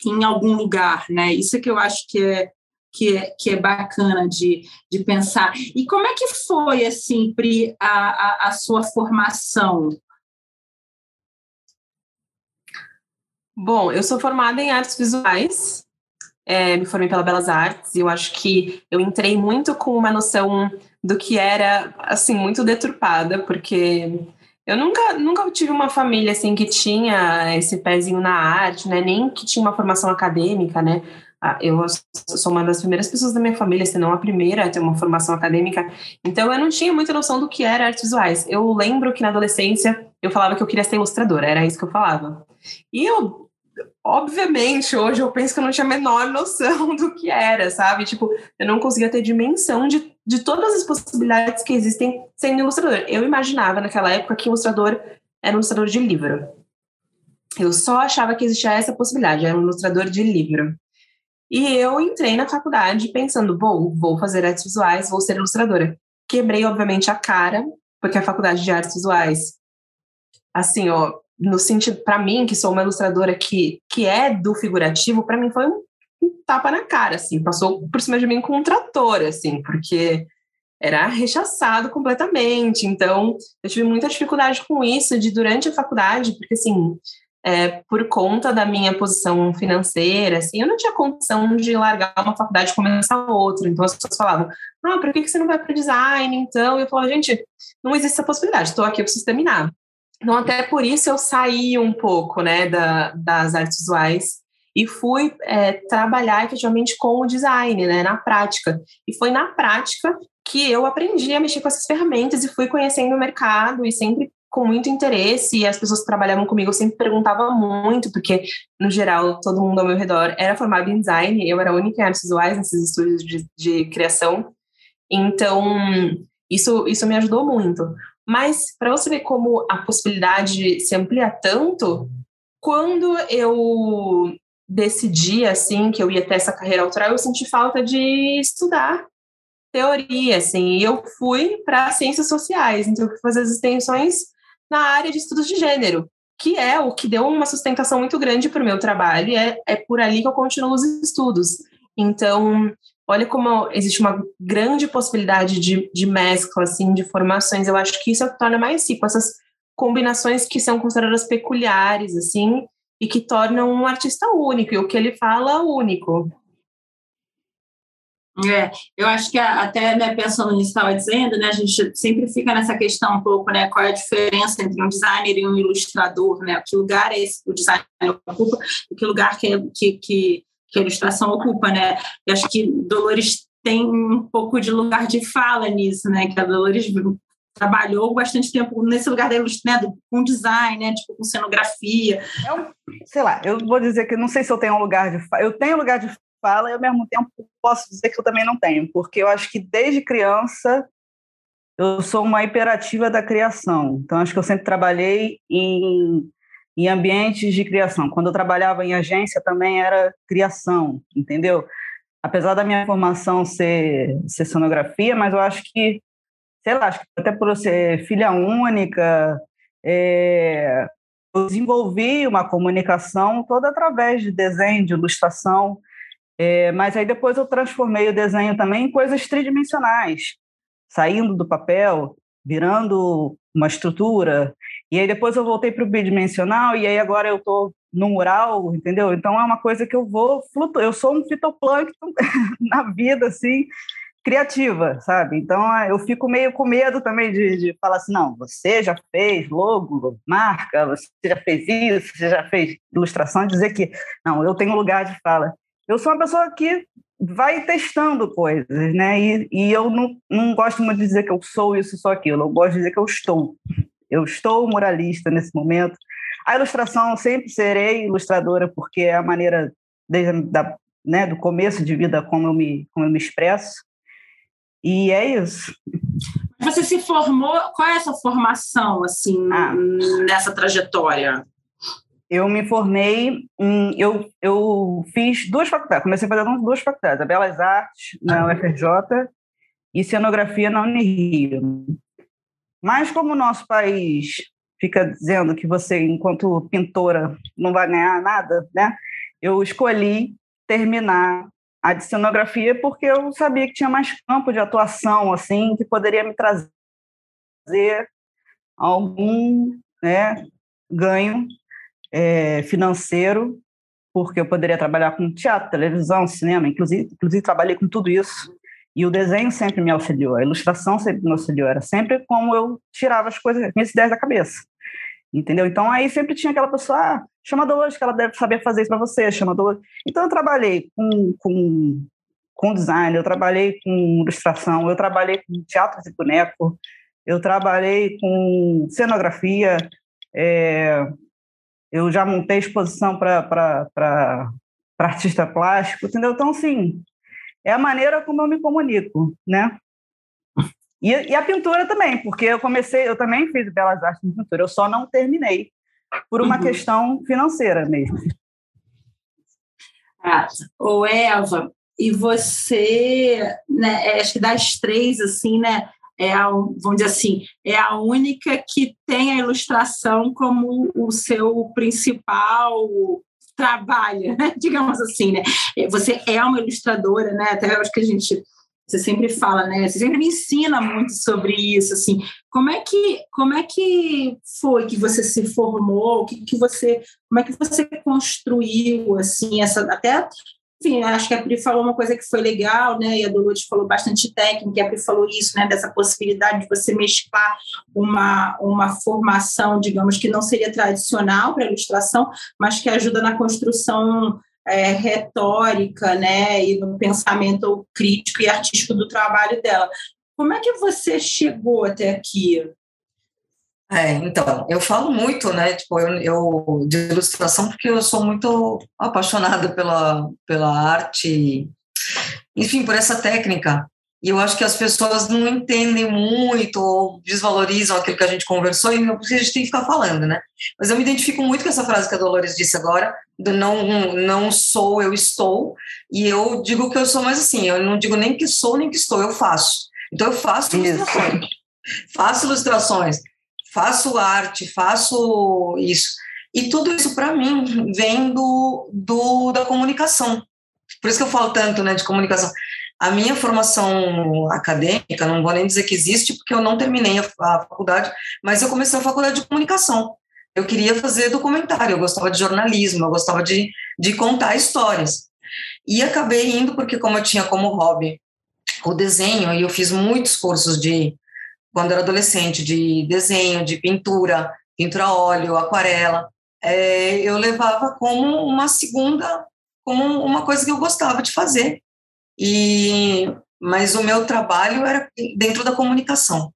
A: em algum lugar, né? Isso é que eu acho que é que é, que é bacana de, de pensar. E como é que foi, assim, Pri, a, a, a sua formação?
D: Bom, eu sou formada em artes visuais, é, me formei pela Belas Artes, e eu acho que eu entrei muito com uma noção do que era, assim, muito deturpada, porque eu nunca, nunca tive uma família, assim, que tinha esse pezinho na arte, né, nem que tinha uma formação acadêmica, né, ah, eu sou uma das primeiras pessoas da minha família, se não a primeira a ter uma formação acadêmica, então eu não tinha muita noção do que era artes visuais. Eu lembro que na adolescência eu falava que eu queria ser ilustradora, era isso que eu falava. E eu, obviamente, hoje eu penso que eu não tinha a menor noção <laughs> do que era, sabe? Tipo, eu não conseguia ter dimensão de, de todas as possibilidades que existem sendo ilustrador. Eu imaginava naquela época que ilustrador era um ilustrador de livro. Eu só achava que existia essa possibilidade, era um ilustrador de livro. E eu entrei na faculdade pensando, bom, vou fazer artes visuais, vou ser ilustradora. Quebrei, obviamente, a cara, porque a faculdade de artes visuais, assim, ó, no sentido, para mim, que sou uma ilustradora que, que é do figurativo, para mim foi um, tapa na cara, assim, passou por cima de mim com um trator, assim, porque era rechaçado completamente. Então, eu tive muita dificuldade com isso de durante a faculdade, porque assim, é, por conta da minha posição financeira, assim, eu não tinha condição de largar uma faculdade e começar outra. Então as pessoas falavam, ah, por que, você não vai para design, então? Eu falava, gente, não existe essa possibilidade, estou aqui, eu preciso terminar. Então, até por isso eu saí um pouco né, da, das artes visuais e fui é, trabalhar efetivamente com o design, né, na prática. E foi na prática que eu aprendi a mexer com essas ferramentas e fui conhecendo o mercado e sempre com muito interesse e as pessoas que trabalhavam comigo eu sempre perguntavam muito, porque, no geral, todo mundo ao meu redor era formado em design, eu era a única em artes visuais nesses estúdios de, de criação. Então, isso, isso me ajudou muito. Mas para você ver como a possibilidade se amplia tanto, quando eu decidi assim que eu ia ter essa carreira autoral, eu senti falta de estudar teoria, assim, e eu fui para ciências sociais, então eu fui fazer as extensões na área de estudos de gênero, que é o que deu uma sustentação muito grande para o meu trabalho, e é, é por ali que eu continuo os estudos. Então, olha como existe uma grande possibilidade de, de mescla, assim, de formações. Eu acho que isso é o que torna mais rico, essas combinações que são consideradas peculiares, assim, e que tornam um artista único, e o que ele fala único.
A: É, eu acho que até né, pensando nisso que estava dizendo, né, a gente sempre fica nessa questão um pouco, né, qual é a diferença entre um designer e um ilustrador, né, que lugar é esse o designer ocupa que lugar que, que, que, que a ilustração ocupa, né, eu acho que Dolores tem um pouco de lugar de fala nisso, né, que a Dolores trabalhou bastante tempo nesse lugar da né, com design, né, tipo com cenografia.
B: Eu, sei lá, eu vou dizer que não sei se eu tenho um lugar de fala. Eu tenho lugar de fala e ao mesmo tempo posso dizer que eu também não tenho, porque eu acho que desde criança eu sou uma hiperativa da criação. Então acho que eu sempre trabalhei em em ambientes de criação. Quando eu trabalhava em agência também era criação, entendeu? Apesar da minha formação ser, ser sonografia, mas eu acho que sei lá, acho que até por eu ser filha única, é, eu desenvolvi uma comunicação toda através de desenho, de ilustração, é, mas aí depois eu transformei o desenho também em coisas tridimensionais, saindo do papel, virando uma estrutura, e aí depois eu voltei para o bidimensional, e aí agora eu estou no mural, entendeu? Então é uma coisa que eu vou flutuar, eu sou um fitoplâncton <laughs> na vida, assim, criativa, sabe? Então eu fico meio com medo também de, de, falar assim, não, você já fez logo, marca, você já fez isso, você já fez ilustração, dizer que não, eu tenho lugar de fala. Eu sou uma pessoa que vai testando coisas, né? E, e eu não, não gosto muito de dizer que eu sou isso, só aquilo. Eu gosto de dizer que eu estou. Eu estou muralista nesse momento. A ilustração sempre serei ilustradora porque é a maneira desde da, né, do começo de vida como eu me como eu me expresso e é isso.
A: Você se formou, qual é essa formação, assim, ah. nessa trajetória?
B: Eu me formei, em, eu, eu fiz duas faculdades, comecei a fazer duas faculdades, a Belas Artes na UFRJ e Cenografia na Unirio. Mas como o nosso país fica dizendo que você, enquanto pintora, não vai ganhar nada, né? Eu escolhi terminar a de cenografia porque eu sabia que tinha mais campo de atuação, assim, que poderia me trazer algum né, ganho é, financeiro, porque eu poderia trabalhar com teatro, televisão, cinema, inclusive, inclusive trabalhei com tudo isso. E o desenho sempre me auxiliou, a ilustração sempre me auxiliou, era sempre como eu tirava as coisas, minhas ideias da cabeça. Entendeu? Então aí sempre tinha aquela pessoa, ah, chama Dolores, que ela deve saber fazer isso para você, chama Dolores. Então eu trabalhei com, com, com design, eu trabalhei com ilustração, eu trabalhei com teatro de boneco, eu trabalhei com cenografia, é, eu já montei exposição para artista plástico, entendeu? Então, assim, é a maneira como eu me comunico, né? E, e, a pintura também, porque eu comecei, eu também fiz belas artes de pintura, eu só não terminei por uma uhum. questão financeira mesmo.
A: Ah, ô Eva, e você, né, é, acho que das três, assim, né, é a, vamos dizer assim, é a única que tem a ilustração como o seu principal trabalho, né? <laughs> digamos assim, né? Você é uma ilustradora, né? Até acho que a gente você sempre fala, né? Você sempre me ensina muito sobre isso, assim. Como é que, como é que foi que você se formou? Que, que você, como é que você construiu, assim, essa até enfim, acho que a Pri falou uma coisa que foi legal, né? E a Dolores falou bastante técnica, a Pri falou isso, né? Dessa possibilidade de você mesclar uma, uma formação, digamos, que não seria tradicional para a ilustração, mas que ajuda na construção é, retórica, né, e no pensamento crítico e artístico do trabalho dela. Como é que você chegou até aqui?
C: É, então, eu falo muito, né, tipo, eu, eu, de ilustração porque eu sou muito apaixonada pela, pela arte, enfim, por essa técnica, e eu acho que as pessoas não entendem muito ou desvalorizam aquilo que a gente conversou e não a gente tem que ficar falando, né? Mas eu me identifico muito com essa frase que a Dolores disse agora, do não, não sou, eu estou, e eu digo que eu sou mais assim, eu não digo nem que sou nem que estou, eu faço. Então eu faço ilustrações. faço ilustrações, faço arte, faço isso. E tudo isso, para mim, vem do, do, da comunicação. Por isso que eu falo tanto né, de comunicação. A minha formação acadêmica, não vou nem dizer que existe, porque eu não terminei a, a faculdade, mas eu comecei a faculdade de comunicação. Eu queria fazer documentário, eu gostava de jornalismo, eu gostava de, de contar histórias. E acabei indo porque, como eu tinha como hobby o desenho, e eu fiz muitos cursos de, quando era adolescente, de desenho, de pintura, pintura a óleo, aquarela, é, eu levava como uma segunda, como uma coisa que eu gostava de fazer. E mas o meu trabalho era dentro da comunicação.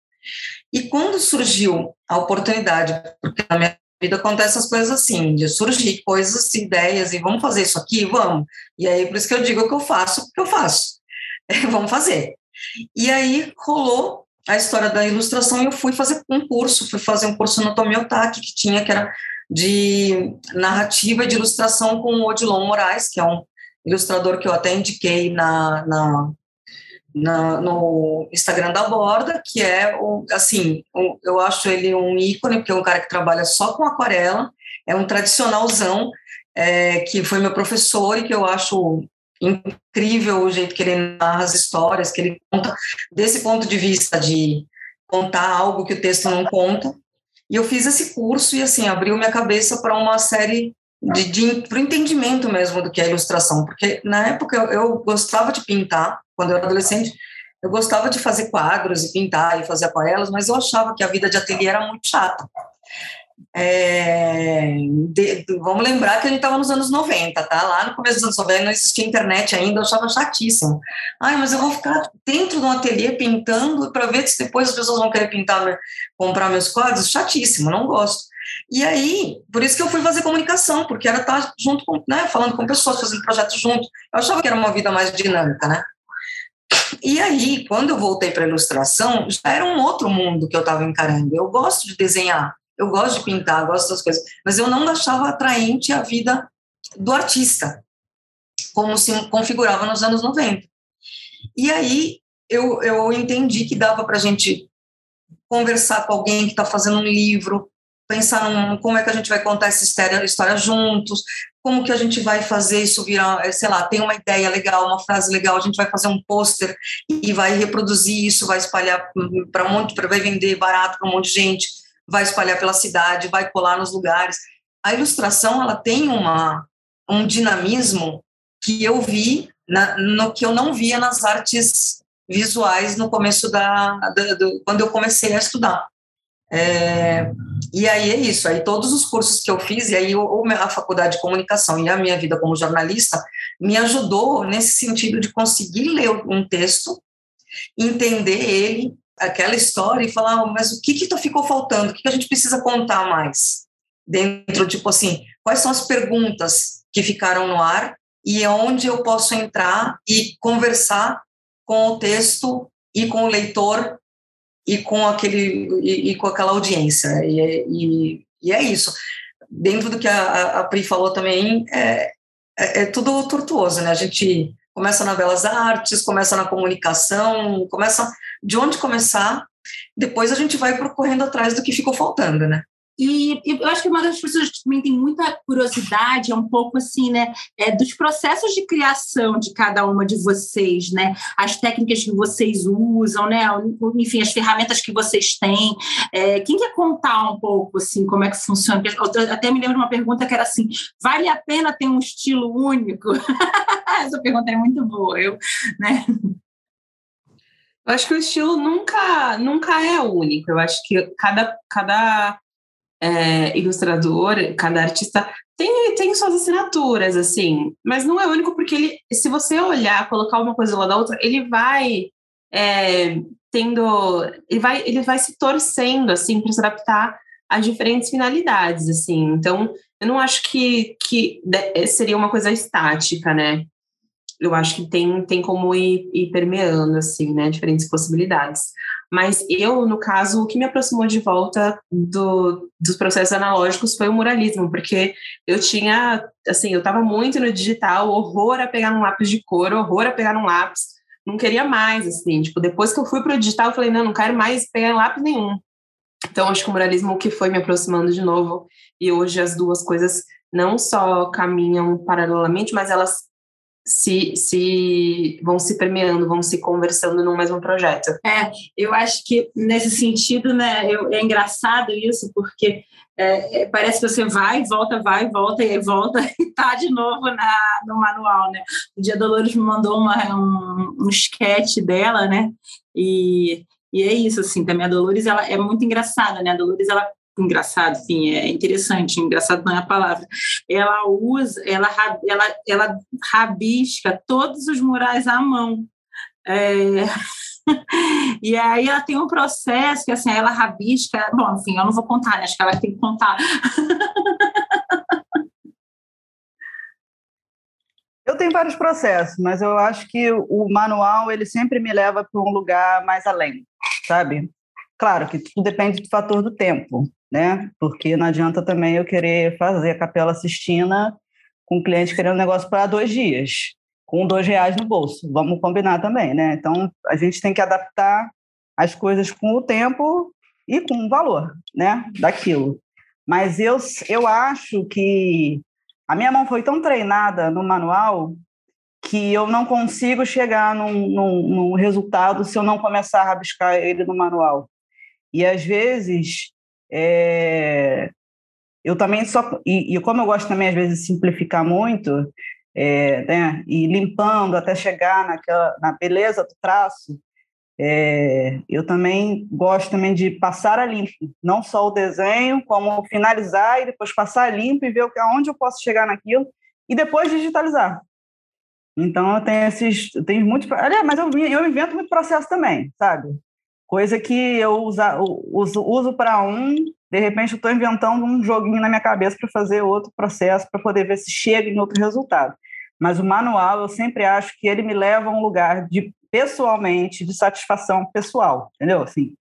C: E quando surgiu a oportunidade, porque na minha vida acontece as coisas assim, de surgir coisas, ideias, e vamos fazer isso aqui, vamos. E aí, por isso que eu digo que eu faço, porque eu faço. <laughs> vamos fazer. E aí rolou a história da ilustração eu fui fazer um curso, fui fazer um curso no Tomiotaki que tinha, que era de narrativa e de ilustração com o Odilon Moraes, que é um ilustrador que eu até indiquei na, na, na no Instagram da Borda, que é, um, assim, um, eu acho ele um ícone, porque é um cara que trabalha só com aquarela, é um tradicionalzão, é, que foi meu professor e que eu acho incrível o jeito que ele narra as histórias, que ele conta desse ponto de vista de contar algo que o texto não conta. E eu fiz esse curso e, assim, abriu minha cabeça para uma série de, de para o entendimento mesmo do que é ilustração, porque na época eu, eu, gostava de pintar, quando eu era adolescente, eu gostava de fazer quadros e pintar e fazer aquarelas, mas eu achava que a vida de ateliê era muito chata. É, de, vamos lembrar que a gente estava nos anos 90, tá? Lá no começo dos anos 90 não existia internet ainda, eu achava chatíssimo. Ai, mas eu vou ficar dentro de um ateliê pintando para ver se depois as pessoas vão querer pintar, comprar meus quadros? Chatíssimo, não gosto. E aí, por isso que eu fui fazer comunicação, porque era estar junto com, né, falando com pessoas, fazendo projetos junto. Eu achava que era uma vida mais dinâmica, né? E aí, quando eu voltei para a ilustração, já era um outro mundo que eu estava encarando. Eu gosto de desenhar, eu gosto de pintar, gosto das coisas, mas eu não achava atraente a vida do artista, como se configurava nos anos 90. E aí eu, eu entendi que dava para a gente conversar com alguém que está fazendo um livro, pensar num, como é que a gente vai contar essa história, história juntos, como que a gente vai fazer isso virar, sei lá, tem uma ideia legal, uma frase legal, a gente vai fazer um pôster e vai reproduzir isso, vai espalhar para um monte, vai vender barato para um monte de gente vai espalhar pela cidade, vai colar nos lugares. A ilustração ela tem uma, um dinamismo que eu vi na, no que eu não via nas artes visuais no começo da, da do, quando eu comecei a estudar. É, e aí é isso, aí todos os cursos que eu fiz, e aí a faculdade de comunicação e a minha vida como jornalista me ajudou nesse sentido de conseguir ler um texto, entender ele, aquela história e falar, oh, mas o que que ficou faltando? O que, que a gente precisa contar mais? Dentro, tipo assim, quais são as perguntas que ficaram no ar e onde eu posso entrar e conversar com o texto e com o leitor e com aquele e, e com aquela audiência e, e, e, é isso dentro do que a, a Pri falou também é, é, é tudo tortuoso né a gente começa na belas artes começa na comunicação começa de onde começar, depois a gente vai correndo atrás do que ficou faltando, né?
A: E, e, eu acho que uma das pessoas que também tem muita curiosidade é um pouco assim, né, é dos processos de criação de cada uma de vocês, né, as técnicas que vocês usam, né, enfim, as ferramentas que vocês têm. É, quem quer contar um pouco assim como é que funciona? Eu até me lembro de uma pergunta que era assim: vale a pena ter um estilo único? <laughs> Essa pergunta é muito boa, eu, né?
D: Eu acho que o estilo nunca, nunca é único. Eu acho que cada, cada é, ilustrador, cada artista tem, tem suas assinaturas, assim, mas não é único porque ele, se você olhar, colocar uma coisa lá da outra, ele vai é, tendo, ele vai, ele vai se torcendo, assim, para se adaptar a diferentes finalidades, assim. Então, eu não acho que, que seria uma coisa estática, né? eu acho que tem, tem como ir, ir permeando, assim, né, diferentes possibilidades. Mas eu, no caso, o que me aproximou de volta do, dos processos analógicos foi o muralismo, porque eu tinha, assim, eu estava muito no digital, horror a pegar num lápis de cor, horror a pegar num lápis, não queria mais, assim, tipo, depois que eu fui para o digital, eu falei, não, não quero mais pegar lápis nenhum. Então, acho que o muralismo que foi me aproximando de novo, e hoje as duas coisas não só caminham paralelamente, mas elas se, se vão se permeando, vão se conversando no mesmo projeto.
A: É, eu acho que nesse sentido, né, eu, é engraçado isso, porque é, é, parece que você vai, volta, vai, volta e volta <laughs> e tá de novo na, no manual, né? O dia Dolores me mandou uma, um, um sketch dela, né? E, e é isso, assim, também a Dolores, ela é muito engraçada, né? A Dolores, ela engraçado, sim, é interessante, engraçado não é a palavra. Ela usa, ela, ela, ela rabisca todos os murais à mão. É... <laughs> e aí ela tem um processo que assim, ela rabisca, bom, enfim, eu não vou contar, né? acho que ela tem que contar. <laughs>
B: eu tenho vários processos, mas eu acho que o manual ele sempre me leva para um lugar mais além, sabe? Claro que tudo depende do fator do tempo, né? Porque não adianta também eu querer fazer a Capela Sistina com o cliente querendo negócio para dois dias, com dois reais no bolso. Vamos combinar também, né? Então a gente tem que adaptar as coisas com o tempo e com o valor, né? Daquilo. Mas eu, eu acho que a minha mão foi tão treinada no manual que eu não consigo chegar num, num, num resultado se eu não começar a rabiscar ele no manual. E às vezes é, eu também só e, e, como eu gosto também às vezes de simplificar muito, é, né, e limpando até chegar naquela na beleza do traço, é, eu também gosto também de passar a limpo, não só o desenho, como finalizar e depois passar a limpo e ver aonde eu posso chegar naquilo e depois digitalizar. Então eu tenho esses, eu tenho muitos, aliás, mas eu, eu invento muito processo também, sabe? Coisa que eu usa, uso, uso para um, de repente eu estou inventando um joguinho na minha cabeça para fazer outro processo, para poder ver se chega em outro resultado. Mas o manual, eu sempre acho que ele me leva a um lugar de, pessoalmente, de satisfação pessoal, entendeu? Assim,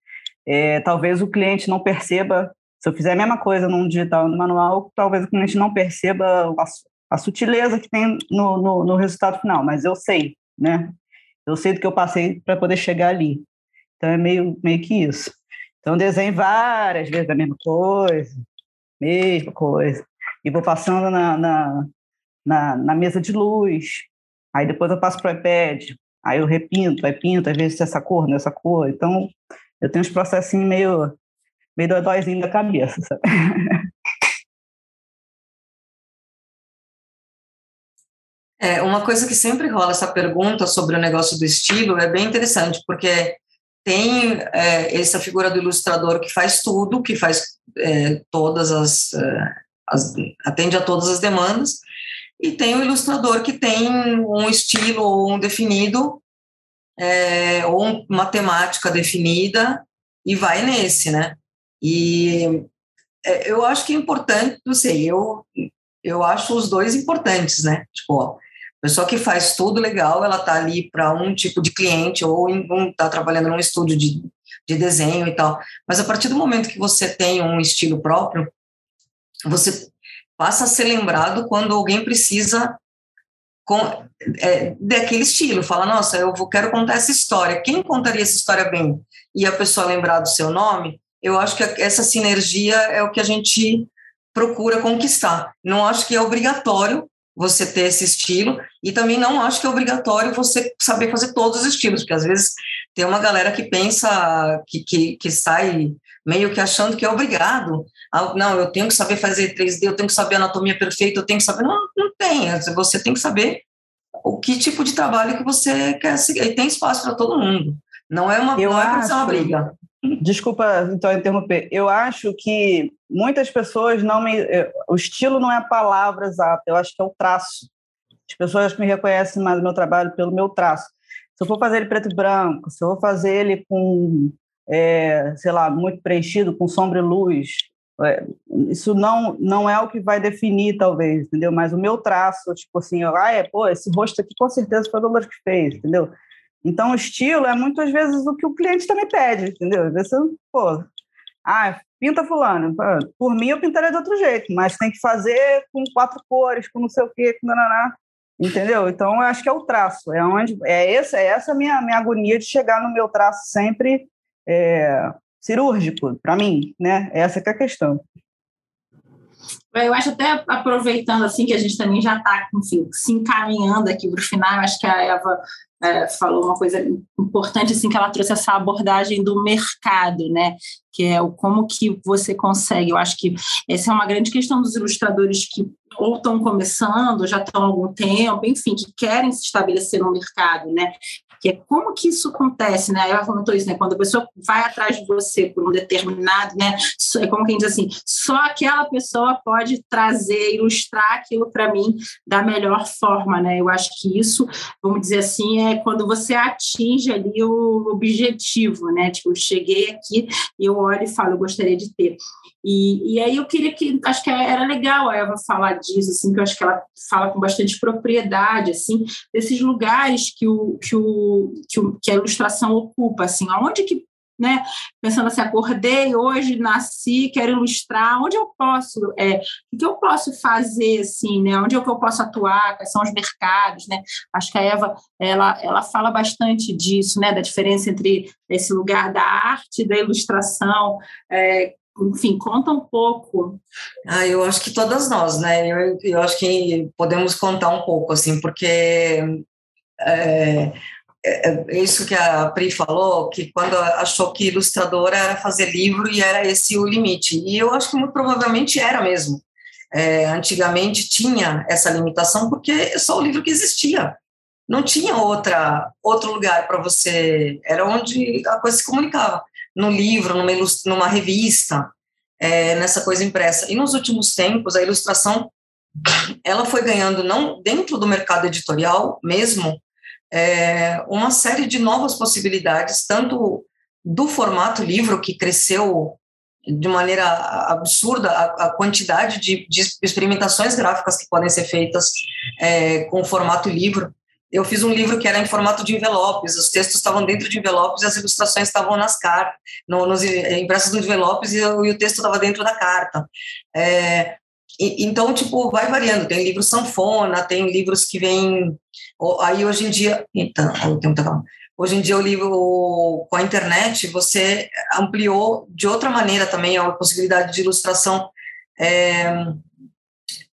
B: é, talvez o cliente não perceba, se eu fizer a mesma coisa num digital no manual, talvez o cliente não perceba a, a sutileza que tem no, no, no resultado final, mas eu sei, né? Eu sei do que eu passei para poder chegar ali. Então é meio, meio que isso. Então desenho várias vezes a mesma coisa, mesma coisa. E vou passando na, na, na, na mesa de luz. Aí depois eu passo para o iPad. Aí eu repinto, aí pinto, às vezes essa cor, nessa cor. Então eu tenho uns processinhos meio, meio dodóizinho da cabeça, sabe?
C: É, uma coisa que sempre rola essa pergunta sobre o negócio do estilo é bem interessante, porque tem é, essa figura do ilustrador que faz tudo, que faz é, todas as, é, as, atende a todas as demandas, e tem o ilustrador que tem um estilo ou um definido, é, ou uma temática definida, e vai nesse, né? E é, eu acho que é importante, não sei, eu, eu acho os dois importantes, né? Tipo, ó, pessoa que faz tudo legal, ela está ali para um tipo de cliente ou está trabalhando num estúdio de, de desenho e tal. Mas a partir do momento que você tem um estilo próprio, você passa a ser lembrado quando alguém precisa com, é, daquele estilo. Fala, nossa, eu vou, quero contar essa história. Quem contaria essa história bem? E a pessoa lembrar do seu nome, eu acho que essa sinergia é o que a gente procura conquistar. Não acho que é obrigatório você ter esse estilo, e também não acho que é obrigatório você saber fazer todos os estilos, porque às vezes tem uma galera que pensa, que, que, que sai meio que achando que é obrigado. não, eu tenho que saber fazer 3D, eu tenho que saber anatomia perfeita, eu tenho que saber. Não, não tem. Você tem que saber o que tipo de trabalho que você quer seguir. E tem espaço para todo mundo. Não é uma,
B: eu
C: não
B: acho,
C: é uma briga.
B: Desculpa, então, interromper. Eu acho que muitas pessoas não me. Eh, o estilo não é a palavra exata, eu acho que é o traço. As pessoas me reconhecem mais o meu trabalho pelo meu traço. Se eu for fazer ele preto e branco, se eu vou fazer ele com, é, sei lá, muito preenchido, com sombra e luz, é, isso não, não é o que vai definir, talvez, entendeu? Mas o meu traço, tipo assim, ah, é, pô, esse rosto aqui com certeza foi o Dolores que fez, entendeu? Então, o estilo é muitas vezes o que o cliente também pede, entendeu? Vezes, pô, ah, pinta fulano. Por mim, eu pintaria de outro jeito, mas tem que fazer com quatro cores, com não sei o quê, com nananá, entendeu? Então, eu acho que é o traço. É, onde, é, essa, é essa minha, minha agonia de chegar no meu traço sempre, é, cirúrgico para mim, né? Essa é a questão.
A: Eu acho até aproveitando assim que a gente também já está, se encaminhando aqui para o final, acho que a Eva é, falou uma coisa importante assim que ela trouxe essa abordagem do mercado, né? Que é o como que você consegue. Eu acho que essa é uma grande questão dos ilustradores que ou estão começando, já estão há algum tempo, enfim, que querem se estabelecer no mercado, né? Que é como que isso acontece, né? Ela comentou isso, né? Quando a pessoa vai atrás de você por um determinado, né? É como quem diz assim, só aquela pessoa pode trazer, ilustrar aquilo para mim da melhor forma, né? Eu acho que isso, vamos dizer assim, é quando você atinge ali o objetivo, né? Tipo, eu cheguei aqui e eu olho e falo, eu gostaria de ter. E, e aí eu queria que, acho que era legal a Eva falar disso, assim, que eu acho que ela fala com bastante propriedade, assim, desses lugares que, o, que, o, que, o, que a ilustração ocupa, assim, aonde que né? Pensando assim, acordei hoje, nasci, quero ilustrar, onde eu posso, é, o que eu posso fazer, assim, né? Onde é que eu posso atuar, quais são os mercados, né? Acho que a Eva, ela, ela fala bastante disso, né? Da diferença entre esse lugar da arte, da ilustração, é, enfim, conta um pouco.
C: Ah, eu acho que todas nós, né? Eu, eu acho que podemos contar um pouco, assim, porque é, é, é isso que a Pri falou, que quando achou que ilustradora era fazer livro e era esse o limite. E eu acho que muito provavelmente era mesmo. É, antigamente tinha essa limitação porque é só o livro que existia. Não tinha outra outro lugar para você, era onde a coisa se comunicava no livro, numa, numa revista, é, nessa coisa impressa. E nos últimos tempos, a ilustração ela foi ganhando, não dentro do mercado editorial mesmo, é, uma série de novas possibilidades, tanto do formato livro, que cresceu de maneira absurda a, a quantidade de, de, experimentações gráficas que podem ser feitas é, com o formato livro, eu fiz um livro que era em formato de envelopes, os textos estavam dentro de envelopes e as ilustrações estavam nas cartas, no, nos impressos nos envelopes e, e, o texto estava dentro da carta. É, e, então, tipo, vai variando. Tem livros sanfona, tem livros que vêm. Aí hoje em dia. Então, o tempo tá Hoje em dia, o livro com a internet, você ampliou de outra maneira também a possibilidade de ilustração. É,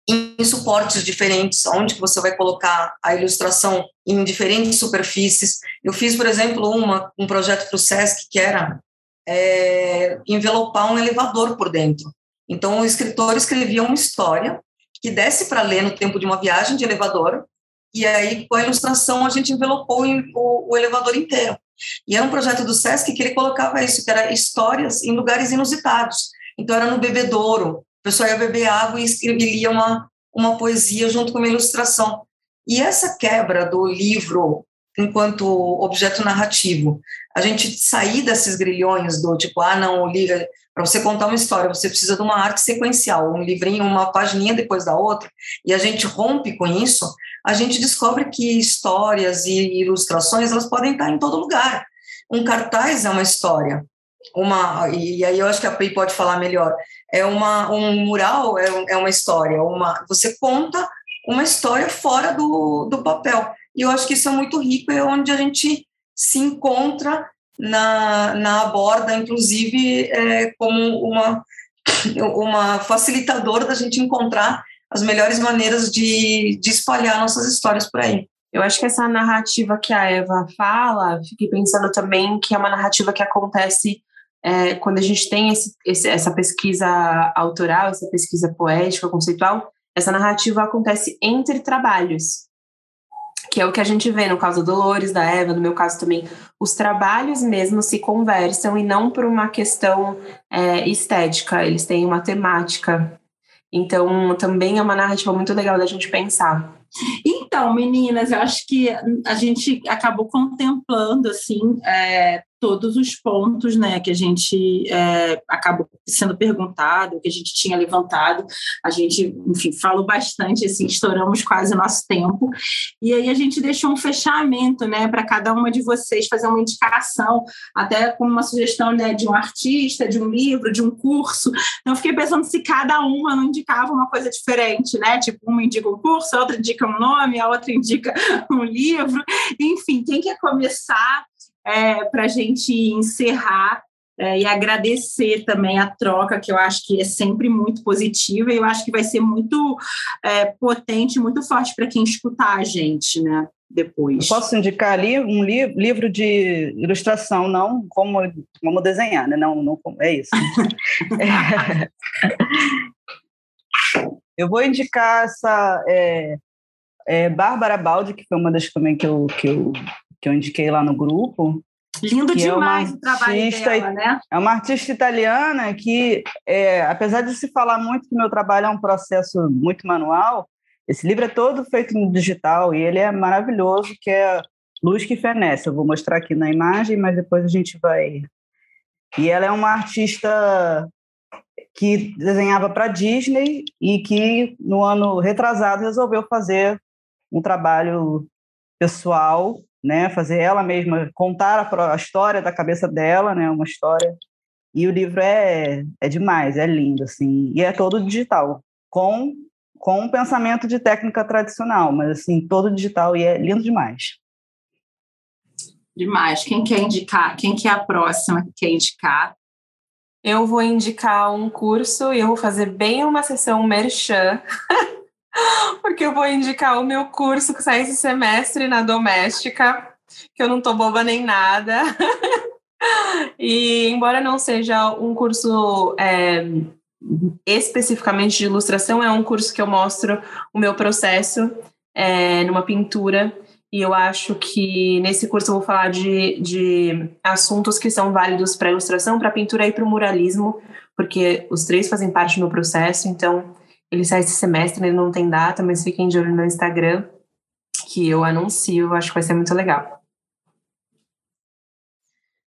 C: em suportes diferentes, onde você vai colocar a ilustração em diferentes superfícies. Eu fiz, por exemplo, uma, um projeto para o SESC que era é, envelopar um elevador por dentro. Então, o escritor escrevia uma história que desse para ler no tempo de uma viagem de elevador, e aí, com a ilustração, a gente envelopou o, o elevador inteiro. E era um projeto do SESC que ele colocava isso, que era histórias em lugares inusitados. Então, era no bebedouro, a pessoa ia beber água e, lia uma, uma poesia junto com uma ilustração. E essa quebra do livro enquanto objeto narrativo, a gente sair desses grilhões do tipo, ah, não, liga, para você contar uma história, você precisa de uma arte sequencial, um livrinho, uma pagininha depois da outra, e a gente rompe com isso, a gente descobre que histórias e ilustrações, elas podem estar em todo lugar. Um cartaz é uma história, uma e aí eu acho que a Pri pode falar melhor é uma um mural é, é uma história uma você conta uma história fora do, do papel e eu acho que isso é muito rico é onde a gente se encontra na, na borda inclusive é, como uma uma facilitadora da gente encontrar as melhores maneiras de, de espalhar nossas histórias por aí.
D: Eu acho que essa narrativa que a Eva fala, fiquei pensando também que é uma narrativa que acontece é, quando a gente tem esse, esse, essa pesquisa autoral, essa pesquisa poética, conceitual, essa narrativa acontece entre trabalhos, que é o que a gente vê no caso do Dolores, da Eva, no meu caso também. Os trabalhos mesmo se conversam e não por uma questão é, estética, eles têm uma temática. Então, também é uma narrativa muito legal da gente pensar.
A: Então, meninas, eu acho que a gente acabou contemplando assim é, todos os pontos né, que a gente é, acabou sendo perguntado, que a gente tinha levantado. A gente, enfim, falou bastante, assim, estouramos quase o nosso tempo. E aí a gente deixou um fechamento né, para cada uma de vocês fazer uma indicação, até com uma sugestão né, de um artista, de um livro, de um curso. Então, eu fiquei pensando se cada uma não indicava uma coisa diferente, né? Tipo, uma indica um curso, a outra indica um nome, a outra indica <laughs> um livro. Enfim, quem quer começar? É, para a gente encerrar é, e agradecer também a troca, que eu acho que é sempre muito positiva, e eu acho que vai ser muito é, potente, muito forte para quem escutar a gente, né? Depois.
B: Eu posso indicar ali um li livro de ilustração, não como, como desenhar, né? Não, não é isso. <laughs> Eu vou indicar essa é, é, Bárbara Baldi, que foi uma das também que eu, que eu, que eu indiquei lá no grupo,
A: Lindo é demais é o trabalho dela, né?
B: É uma artista italiana que, é, apesar de se falar muito que meu trabalho é um processo muito manual, esse livro é todo feito no digital e ele é maravilhoso, que é Luz que Fenece. Eu vou mostrar aqui na imagem, mas depois a gente vai... E ela é uma artista que desenhava para Disney e que, no ano retrasado, resolveu fazer um trabalho pessoal né, fazer ela mesma contar a, a, história da cabeça dela, né, uma história. E o livro é, é demais, é lindo, assim, e é todo digital, com com um pensamento de técnica tradicional, mas assim, todo digital e é lindo demais.
A: Demais. Quem quer indicar? Quem que é a próxima que quer indicar?
D: Eu vou indicar um curso e eu vou fazer bem uma sessão merchan <laughs> porque eu vou indicar o meu curso que sai esse semestre na doméstica, que eu não tô boba nem nada. <laughs> e embora não seja um curso é, especificamente de ilustração, é um curso que eu mostro o meu processo é, numa pintura. E eu acho que nesse curso eu vou falar de, de assuntos que são válidos para ilustração, para pintura e para o muralismo, porque os três fazem parte do meu processo. Então, ele sai esse semestre, ele não tem data, mas fiquem de olho no meu Instagram, que eu anuncio, acho que vai ser muito legal.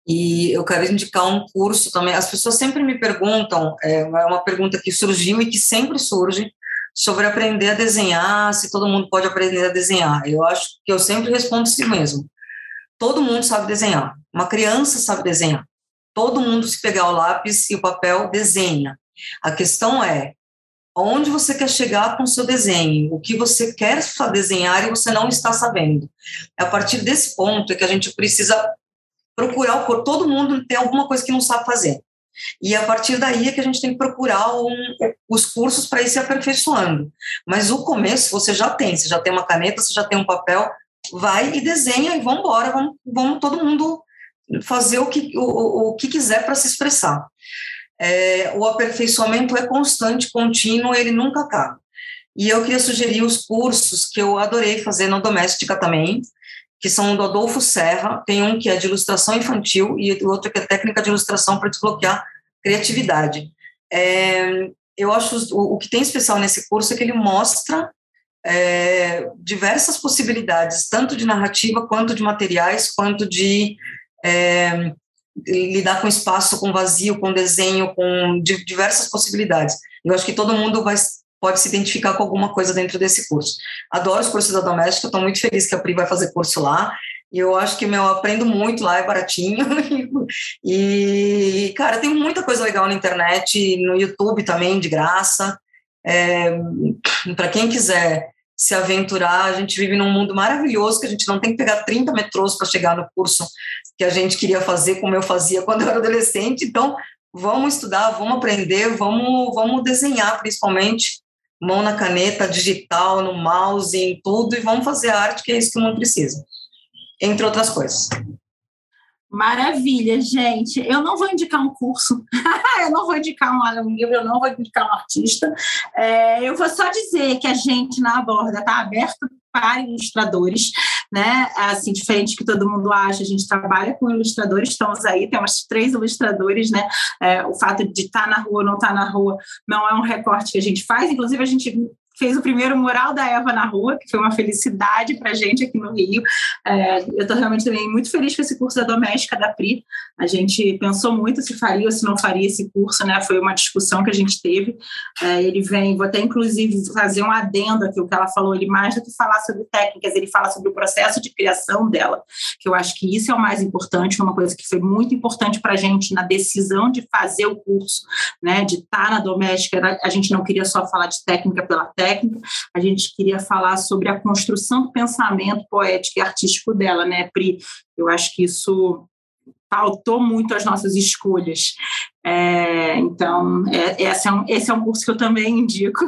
C: E eu quero indicar um curso também. As pessoas sempre me perguntam, é, é uma pergunta que surgiu e que sempre surge, sobre aprender a desenhar, se todo mundo pode aprender a desenhar. Eu acho que eu sempre respondo si mesmo. Todo mundo sabe desenhar. Uma criança sabe desenhar. Todo mundo, se pegar o lápis e o papel, desenha. A questão é onde você quer chegar com o seu desenho, o que você quer desenhar e você não está sabendo. É a partir desse ponto é que a gente precisa procurar o. Todo mundo tem alguma coisa que não sabe fazer. E a partir daí é que a gente tem que procurar um, os cursos para ir se aperfeiçoando. Mas o começo você já tem, você já tem uma caneta, você já tem um papel, vai e desenha e vamos embora, vamos, vamos todo mundo fazer o que, o, o que quiser para se expressar é, o aperfeiçoamento é constante, contínuo, ele nunca acaba. E eu queria sugerir os cursos que eu adorei fazer na Doméstica também, que são do Adolfo Serra, tem um que é de ilustração infantil e o outro que é técnica de ilustração para desbloquear criatividade. É, eu acho o, o, que tem especial nesse curso é que ele mostra é, diversas possibilidades, tanto de narrativa, quanto de materiais, quanto de é, lidar com espaço, com vazio, com desenho, com diversas possibilidades. Eu acho que todo mundo vai, pode se identificar com alguma coisa dentro desse curso. Adoro os cursos da doméstica, estou muito feliz que a Pri vai fazer curso lá. E eu acho que meu, eu aprendo muito lá, é baratinho. <laughs> e, cara, tem muita coisa legal na internet, no YouTube também, de graça. É, Para quem quiser se aventurar. A gente vive num mundo maravilhoso que a gente não tem que pegar 30 metrôs para chegar no curso que a gente queria fazer, como eu fazia quando eu era adolescente. Então, vamos estudar, vamos aprender, vamos, vamos desenhar, principalmente, mão na caneta, digital, no mouse, em tudo, e vamos fazer arte, que é isso que o mundo precisa, entre outras coisas.
A: Maravilha, gente. Eu não vou indicar um curso, <laughs> eu não vou indicar um, livro, eu não vou indicar um artista. É, eu vou só dizer que a gente na Aborda está aberto para ilustradores, né? Assim, diferente que todo mundo acha, a gente trabalha com ilustradores, estamos aí, temos três ilustradores, né? É, o fato de estar tá na rua ou não estar tá na rua não é um recorte que a gente faz, inclusive a gente fez o primeiro mural da Eva na rua, que foi uma felicidade para a gente aqui no Rio. É, eu estou realmente também muito feliz com esse curso da doméstica da Pri. A gente pensou muito se faria ou se não faria esse curso, né? Foi uma discussão que a gente teve. É, ele vem, vou até inclusive fazer um adendo aqui, o que ela falou, ele mais do que falar sobre técnicas, ele fala sobre o processo de criação dela, que eu acho que isso é o mais importante, uma coisa que foi muito importante para a gente na decisão de fazer o curso, né? De estar tá na doméstica, a gente não queria só falar de técnica pela técnica, técnica, a gente queria falar sobre a construção do pensamento poético e artístico dela, né, Pri? Eu acho que isso pautou muito as nossas escolhas. É, então, é, esse, é um, esse é um curso que eu também indico.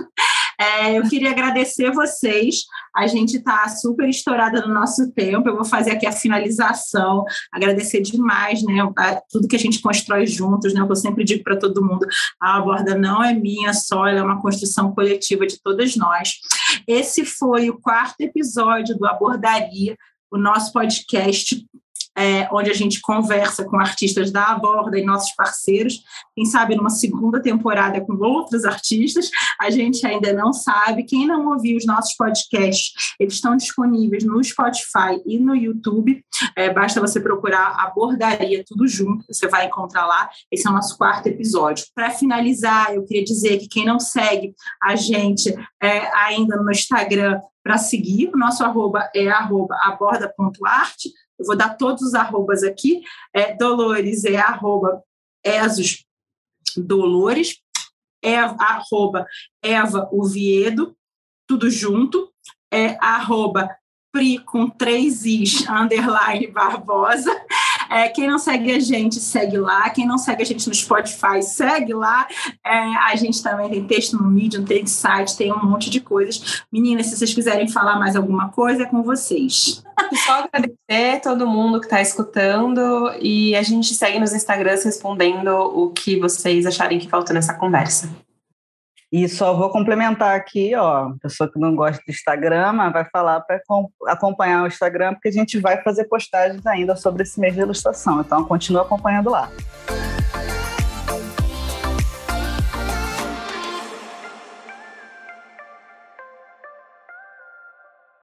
A: É, eu queria agradecer vocês. A gente está super estourada no nosso tempo. Eu vou fazer aqui a finalização. Agradecer demais, né? Tudo que a gente constrói juntos, né? Eu sempre digo para todo mundo: a borda não é minha só, ela é uma construção coletiva de todas nós. Esse foi o quarto episódio do Abordaria, o nosso podcast é, onde a gente conversa com artistas da Aborda e nossos parceiros. Quem sabe numa segunda temporada com outros artistas, a gente ainda não sabe. Quem não ouviu os nossos podcasts, eles estão disponíveis no Spotify e no YouTube. É, basta você procurar Abordaria tudo junto, você vai encontrar lá. Esse é o nosso quarto episódio. Para finalizar, eu queria dizer que quem não segue a gente é, ainda no Instagram, para seguir, o nosso arroba é arroba aborda.arte. Eu vou dar todos os arrobas aqui. É, Dolores é arroba Esos Dolores, é, arroba Eva Oviedo, tudo junto. É arroba Pri com três Is, <laughs> underline Barbosa. É, quem não segue a gente, segue lá. Quem não segue a gente no Spotify, segue lá. É, a gente também tem texto no Medium, tem site, tem um monte de coisas. Meninas, se vocês quiserem falar mais alguma coisa, é com vocês.
D: Só agradecer todo mundo que está escutando e a gente segue nos Instagrams respondendo o que vocês acharem que falta nessa conversa.
B: E só vou complementar aqui, ó, pessoa que não gosta do Instagram, vai falar para acompanhar o Instagram, porque a gente vai fazer postagens ainda sobre esse mês de ilustração. Então, continua acompanhando lá.